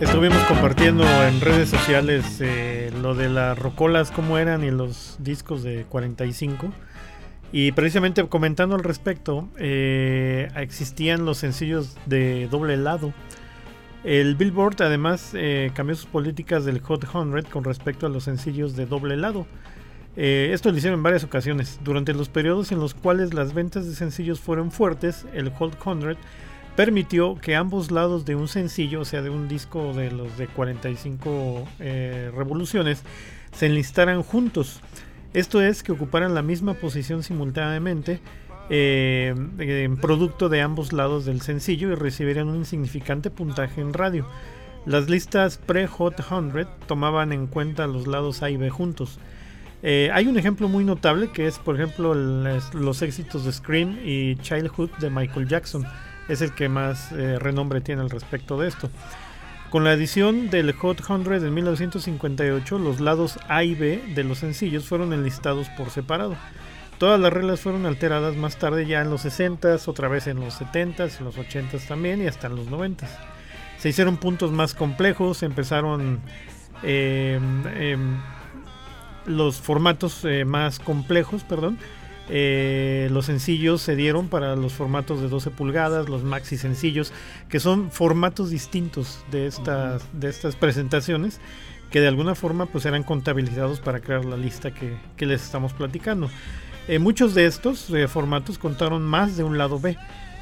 Estuvimos compartiendo en redes sociales eh, lo de las rocolas, cómo eran y los discos de 45. Y precisamente comentando al respecto, eh, existían los sencillos de doble lado. El Billboard además eh, cambió sus políticas del Hot 100 con respecto a los sencillos de doble lado. Esto lo hicieron en varias ocasiones. Durante los periodos en los cuales las ventas de sencillos fueron fuertes, el Hot 100 permitió que ambos lados de un sencillo, o sea, de un disco de los de 45 eh, revoluciones, se enlistaran juntos. Esto es que ocuparan la misma posición simultáneamente eh, en producto de ambos lados del sencillo y recibieran un insignificante puntaje en radio. Las listas pre-Hot 100 tomaban en cuenta los lados A y B juntos. Eh, hay un ejemplo muy notable que es, por ejemplo, los éxitos de Scream y Childhood de Michael Jackson. Es el que más eh, renombre tiene al respecto de esto. Con la edición del Hot 100 en 1958, los lados A y B de los sencillos fueron enlistados por separado. Todas las reglas fueron alteradas más tarde ya en los 60s, otra vez en los 70s, en los 80s también y hasta en los 90s. Se hicieron puntos más complejos, empezaron eh, em, los formatos eh, más complejos, perdón. Eh, los sencillos se dieron para los formatos de 12 pulgadas, los maxi sencillos, que son formatos distintos de estas, de estas presentaciones, que de alguna forma pues eran contabilizados para crear la lista que, que les estamos platicando. Eh, muchos de estos eh, formatos contaron más de un lado B.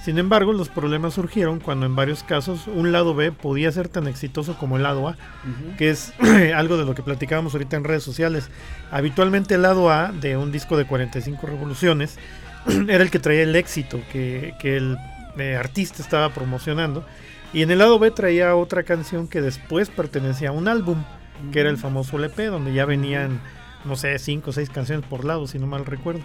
Sin embargo, los problemas surgieron cuando en varios casos un lado B podía ser tan exitoso como el lado A, que es algo de lo que platicábamos ahorita en redes sociales. Habitualmente el lado A de un disco de 45 revoluciones era el que traía el éxito que, que el eh, artista estaba promocionando. Y en el lado B traía otra canción que después pertenecía a un álbum, que era el famoso LP, donde ya venían, no sé, cinco o seis canciones por lado, si no mal recuerdo.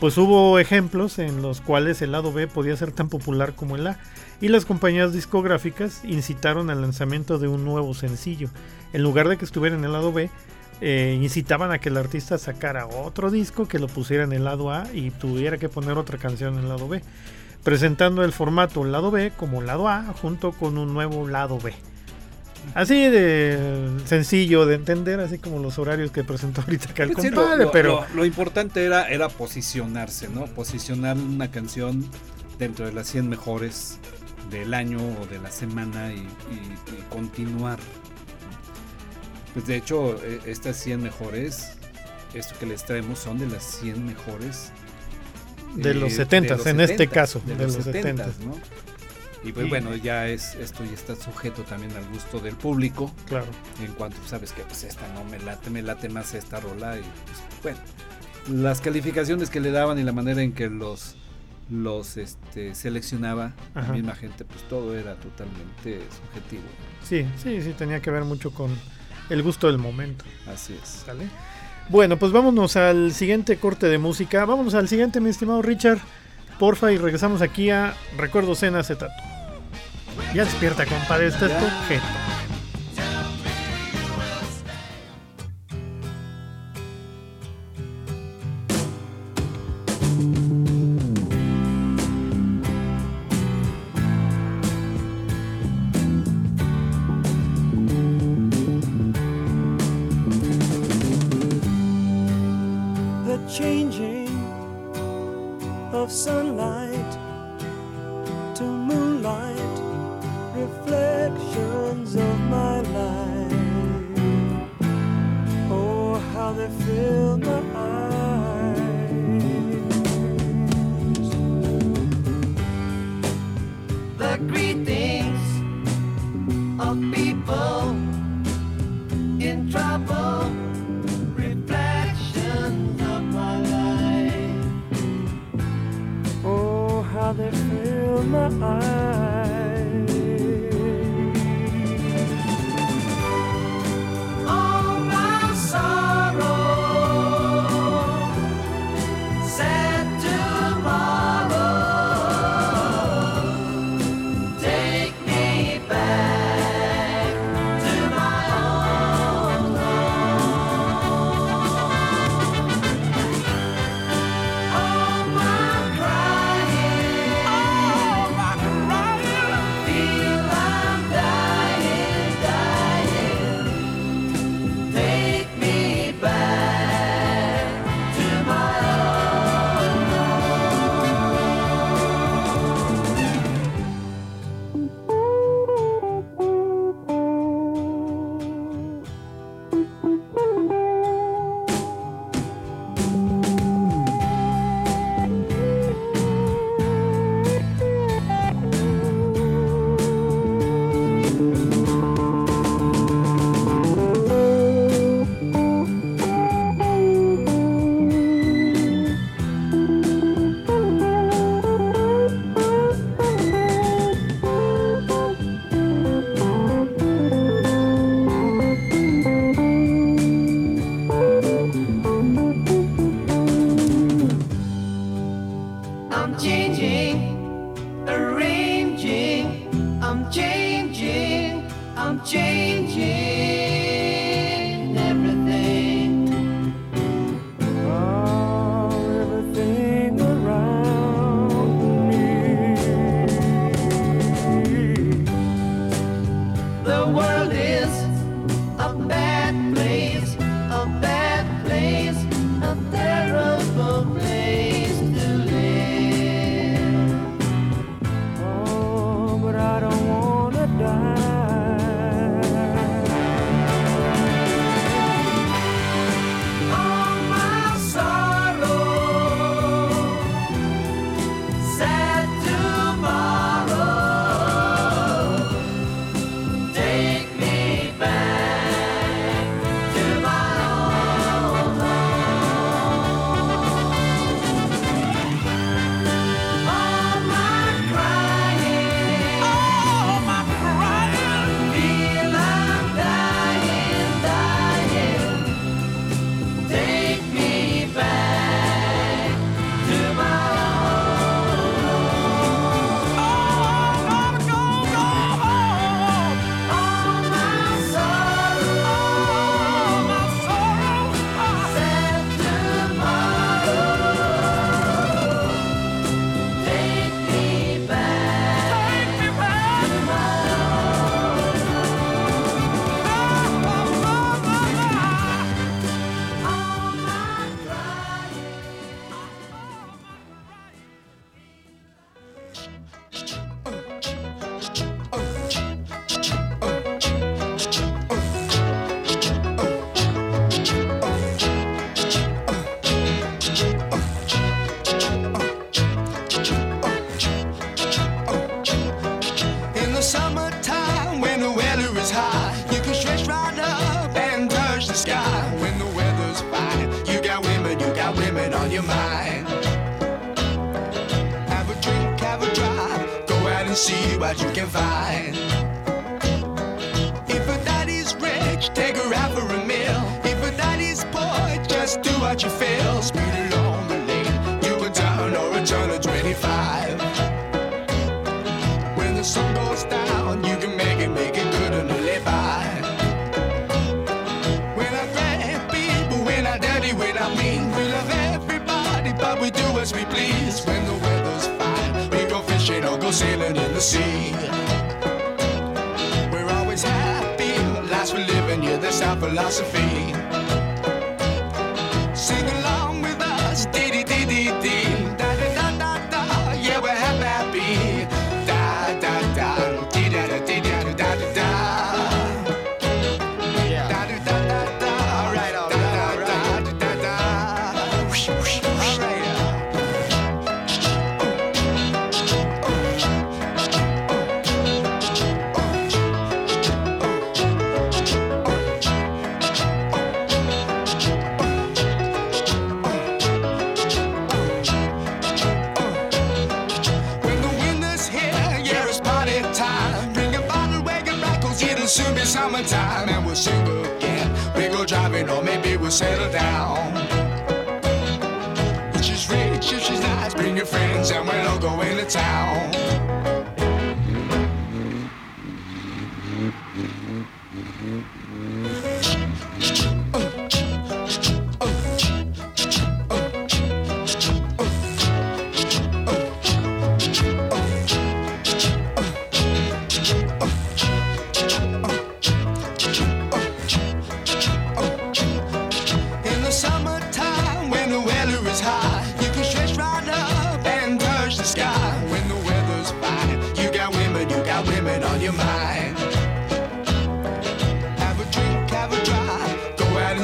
Pues hubo ejemplos en los cuales el lado B podía ser tan popular como el A, y las compañías discográficas incitaron al lanzamiento de un nuevo sencillo. En lugar de que estuviera en el lado B, eh, incitaban a que el artista sacara otro disco que lo pusiera en el lado A y tuviera que poner otra canción en el lado B, presentando el formato lado B como lado A junto con un nuevo lado B. Así de sencillo de entender, así como los horarios que presentó ahorita acá el Pues sí, lo, compadre, lo- pero lo- lo importante era, era posicionarse, ¿no? Posicionar una canción dentro de las 100 mejores del año o de la semana y, y- y continuar. Pues de hecho, e- estas 100 mejores, esto que les traemos son de las 100 mejores De los eh, 70, los en este 70s, caso, de, de los los 70, 70s. ¿no? Y pues bueno, ya es esto ya está sujeto también al gusto del público. Claro. En cuanto sabes que pues esta no me late, me late más esta rola y pues bueno, las calificaciones que le daban y la manera en que los los este seleccionaba Ajá. la misma gente, pues todo era totalmente subjetivo. Sí, sí, sí, tenía que ver mucho con el gusto del momento. Así es. ¿Sale? Bueno, pues vámonos al siguiente corte de música. Vámonos al siguiente, mi estimado Richard. Porfa, y regresamos aquí a Recuerdos en Acetato. Ya despierta, compadre. Este es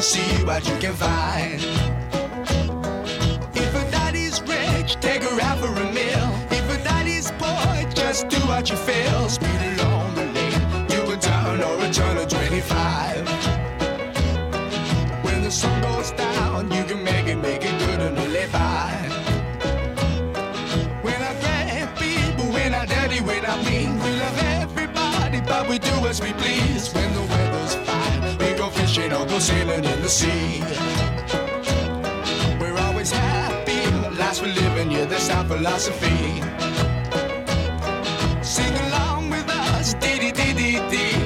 see what you can find. If a daddy's rich, take her out for a meal. If a daddy's poor, just do what you feel. Speed along the lane, do a turn or a turn of 25. When the sun goes down, you can make it, make it good and live by. When I grab people, when I dirty, when I mean, we love everybody, but we do as we please. When the people sailing in the sea. We're always happy, last we're living, yeah, that's our philosophy. Sing along with us, dee dee dee dee dee.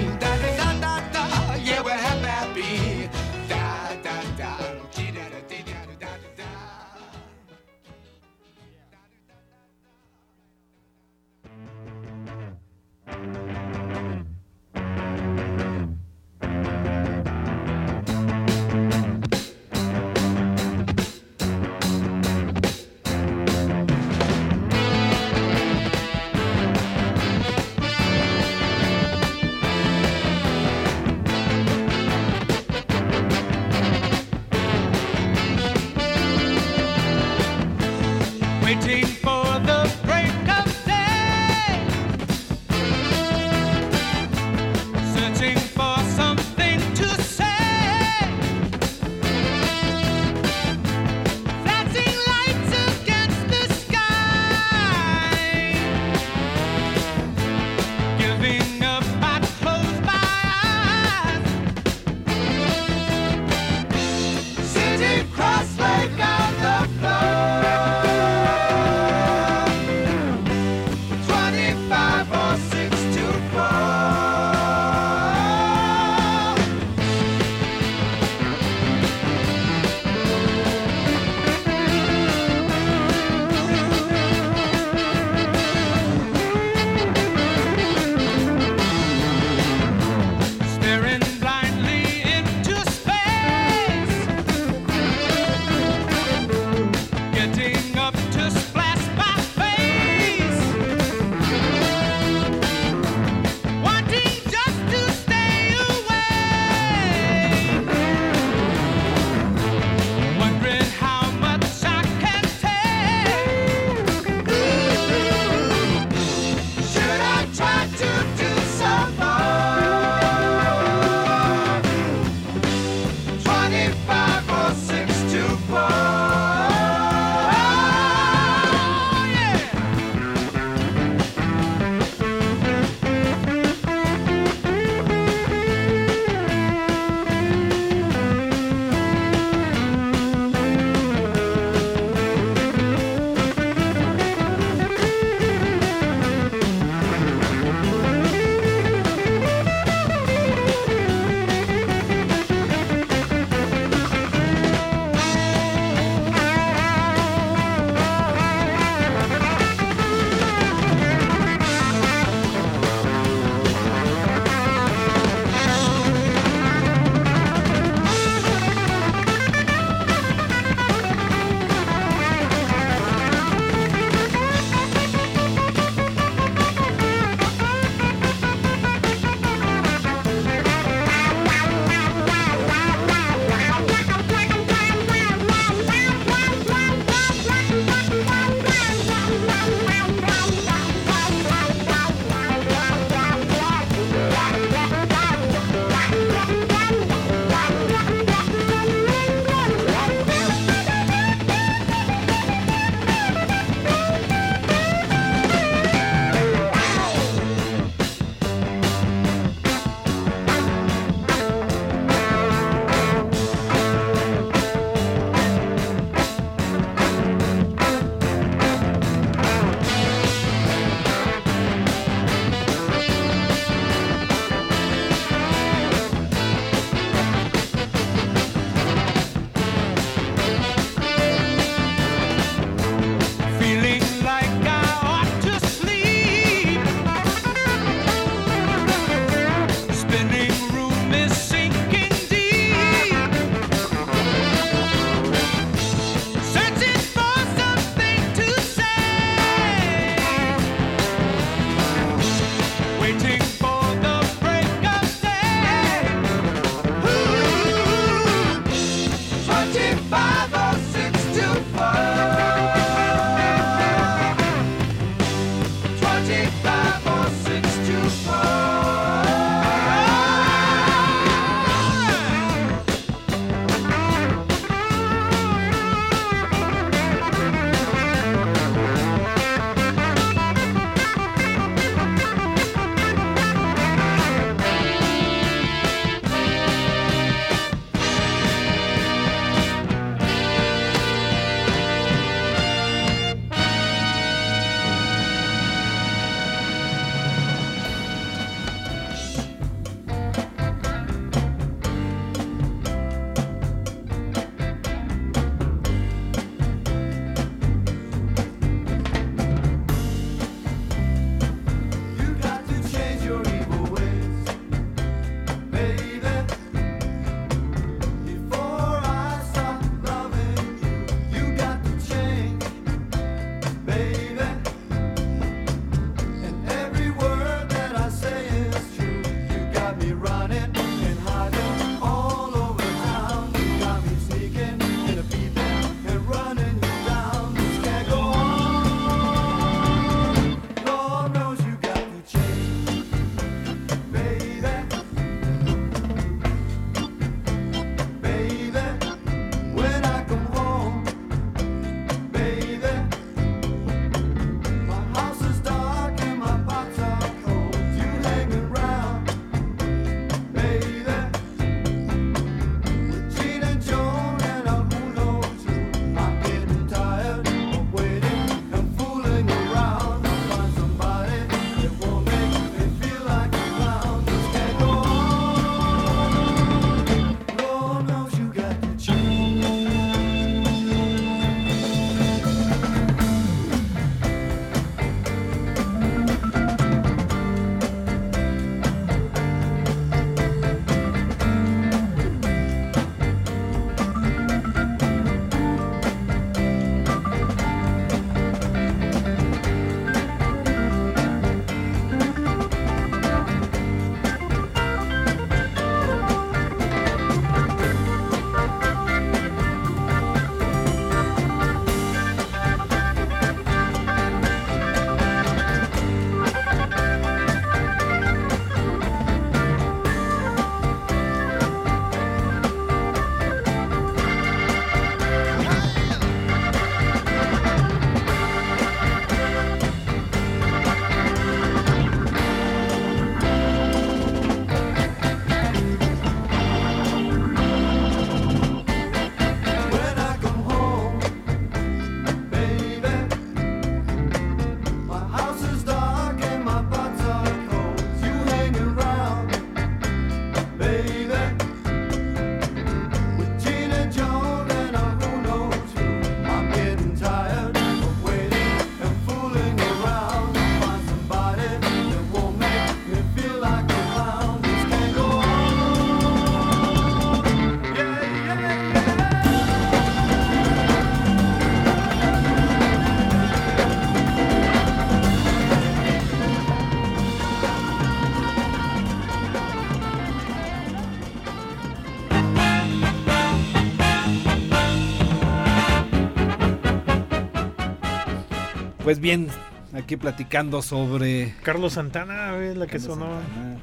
Pues bien, aquí platicando sobre Carlos Santana, ¿ves? la que Carlos sonó Santana.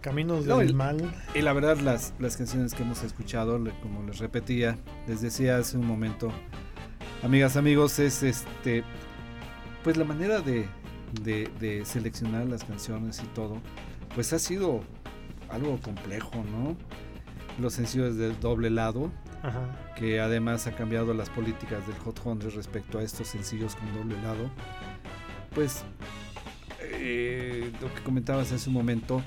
Caminos No, del el- Mal. Y la verdad, las, las canciones que hemos escuchado, como les repetía, les decía hace un momento, amigas, amigos, es este, pues la manera de, de- de seleccionar las canciones y todo, pues ha sido algo complejo, ¿no? Los sencillos del doble lado, Ajá. Que además ha cambiado las políticas del Hot 100 respecto a estos sencillos con doble lado. Pues eh, lo que comentabas hace un momento,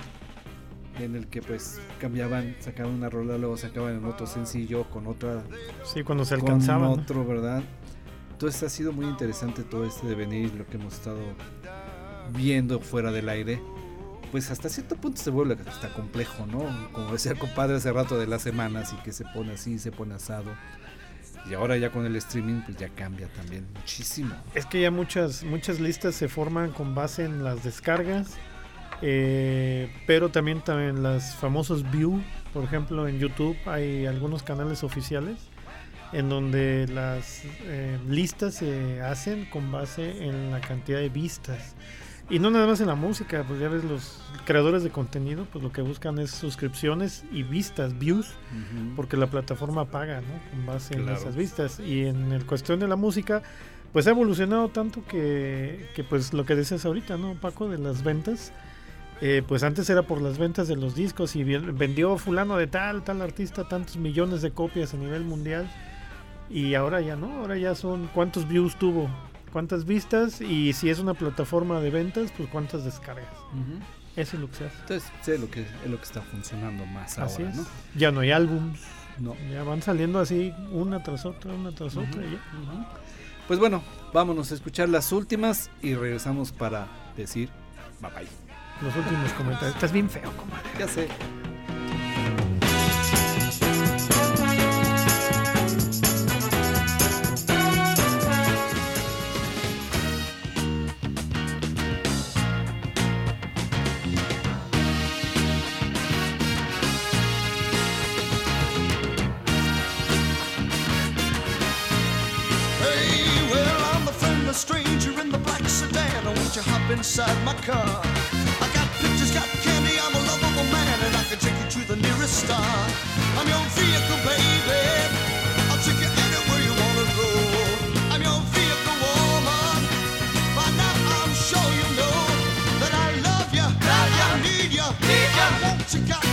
en el que pues cambiaban, sacaban una rola, luego sacaban en otro sencillo con otra, Sí, cuando se con alcanzaban. ¿no? otro, ¿verdad? Entonces ha sido muy interesante todo este devenir, lo que hemos estado viendo fuera del aire. Pues hasta cierto punto se vuelve hasta complejo, ¿no? Como decía el compadre hace rato de las semanas y que se pone así, se pone asado. Y ahora ya con el streaming pues ya cambia también muchísimo. Es que ya muchas, muchas listas se forman con base en las descargas, eh, pero también, también las famosos view, por ejemplo en YouTube hay algunos canales oficiales en donde las eh, listas se hacen con base en la cantidad de vistas. Y no nada más en la música, pues ya ves los creadores de contenido, pues lo que buscan es suscripciones y vistas, views, porque la plataforma paga, ¿no? Con base en esas vistas. Y en el cuestión de la música, pues ha evolucionado tanto que, que pues lo que decías ahorita, ¿no, Paco? De las ventas. eh, pues antes era por las ventas de los discos y vendió fulano de tal, tal artista, tantos millones de copias a nivel mundial. Y ahora ya no, ahora ya son cuántos views tuvo, cuántas vistas y si es una plataforma de ventas, pues cuántas descargas. Eso es lo que se hace. Entonces, es lo que, es lo que está funcionando más Así ahora, es. ¿no? Ya no hay álbums, No. ya van saliendo así una tras otra, una tras otra. Pues bueno, vámonos a escuchar las últimas y regresamos para decir bye bye. Los últimos comentarios. Estás bien feo, comadre. Ya sé. Inside my car? I got pictures, got candy, I'm a lovable man, and I can take you to the nearest star. I'm your vehicle, baby. I'll take you anywhere you wanna go. I'm your vehicle, woman. By now, I'm sure you know that I love you, love you, I need you, need you. I want you, got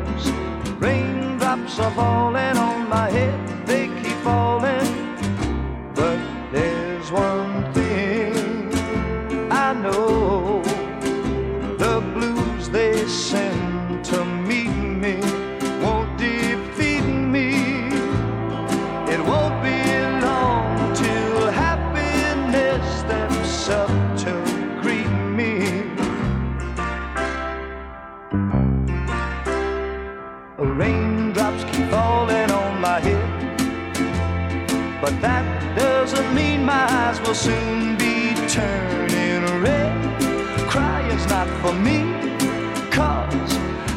are falling on my head, they keep falling. Will soon be turning red. Crying's not for me, cause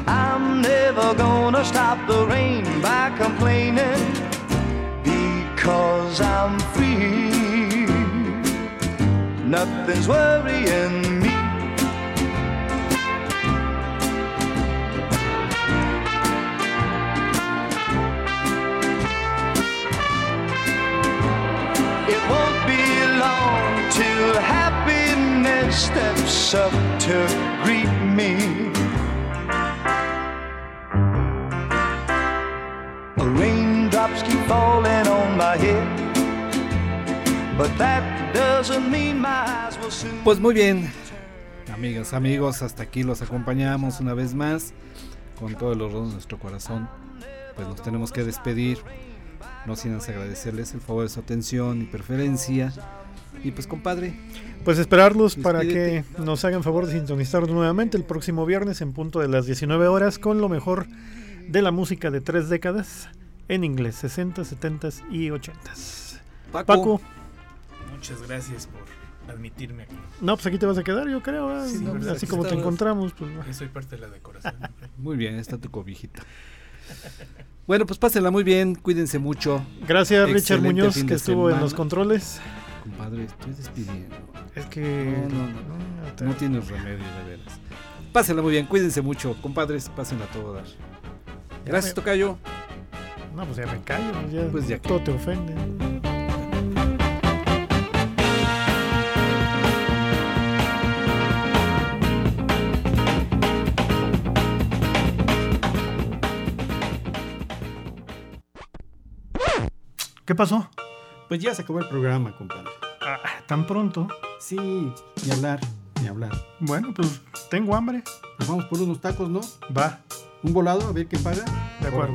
I'm never gonna stop the rain by complaining. Because I'm free, nothing's worrying to greet me. Raindrops keep falling on my head, but that doesn't mean my eyes will soon. Pues muy bien, amigas, amigos, hasta aquí los acompañamos una vez más con todo el horror de nuestro corazón. Pues nos tenemos que despedir, no sin agradecerles el favor de su atención y preferencia. Y pues compadre, Pues esperarlos para Despídete. que nos hagan favor de sintonizarnos nuevamente el próximo viernes en punto de las 19 horas con lo mejor de la música de tres décadas en inglés, 60, 70 y 80. Paco, Paco, Muchas gracias por admitirme aquí. no, pues aquí te vas a quedar, yo creo. ¿eh? Sí, no, pues Así como te encontramos, pues Yo soy parte de la decoración. muy bien, está tu cobijita. Bueno, pues pásenla muy bien, cuídense mucho. Gracias Richard Muñoz que estuvo en los controles. Compadre, estoy despidiendo. Es que No, no, no, no, No tienes remedio, de veras. Pásenla muy bien, cuídense mucho, compadres, pásenla a todo dar. Gracias, me- Tocayo. no, pues ya me callo, ya, Pues ya que- todo te ofende. ¿Qué pasó? Pues ya se acabó el programa, compadre. Ah, tan pronto. Sí, ni hablar, ni hablar. Bueno, pues tengo hambre. Nos vamos por unos tacos, ¿no? Va, Un volado, a ver qué paga. de acuerdo.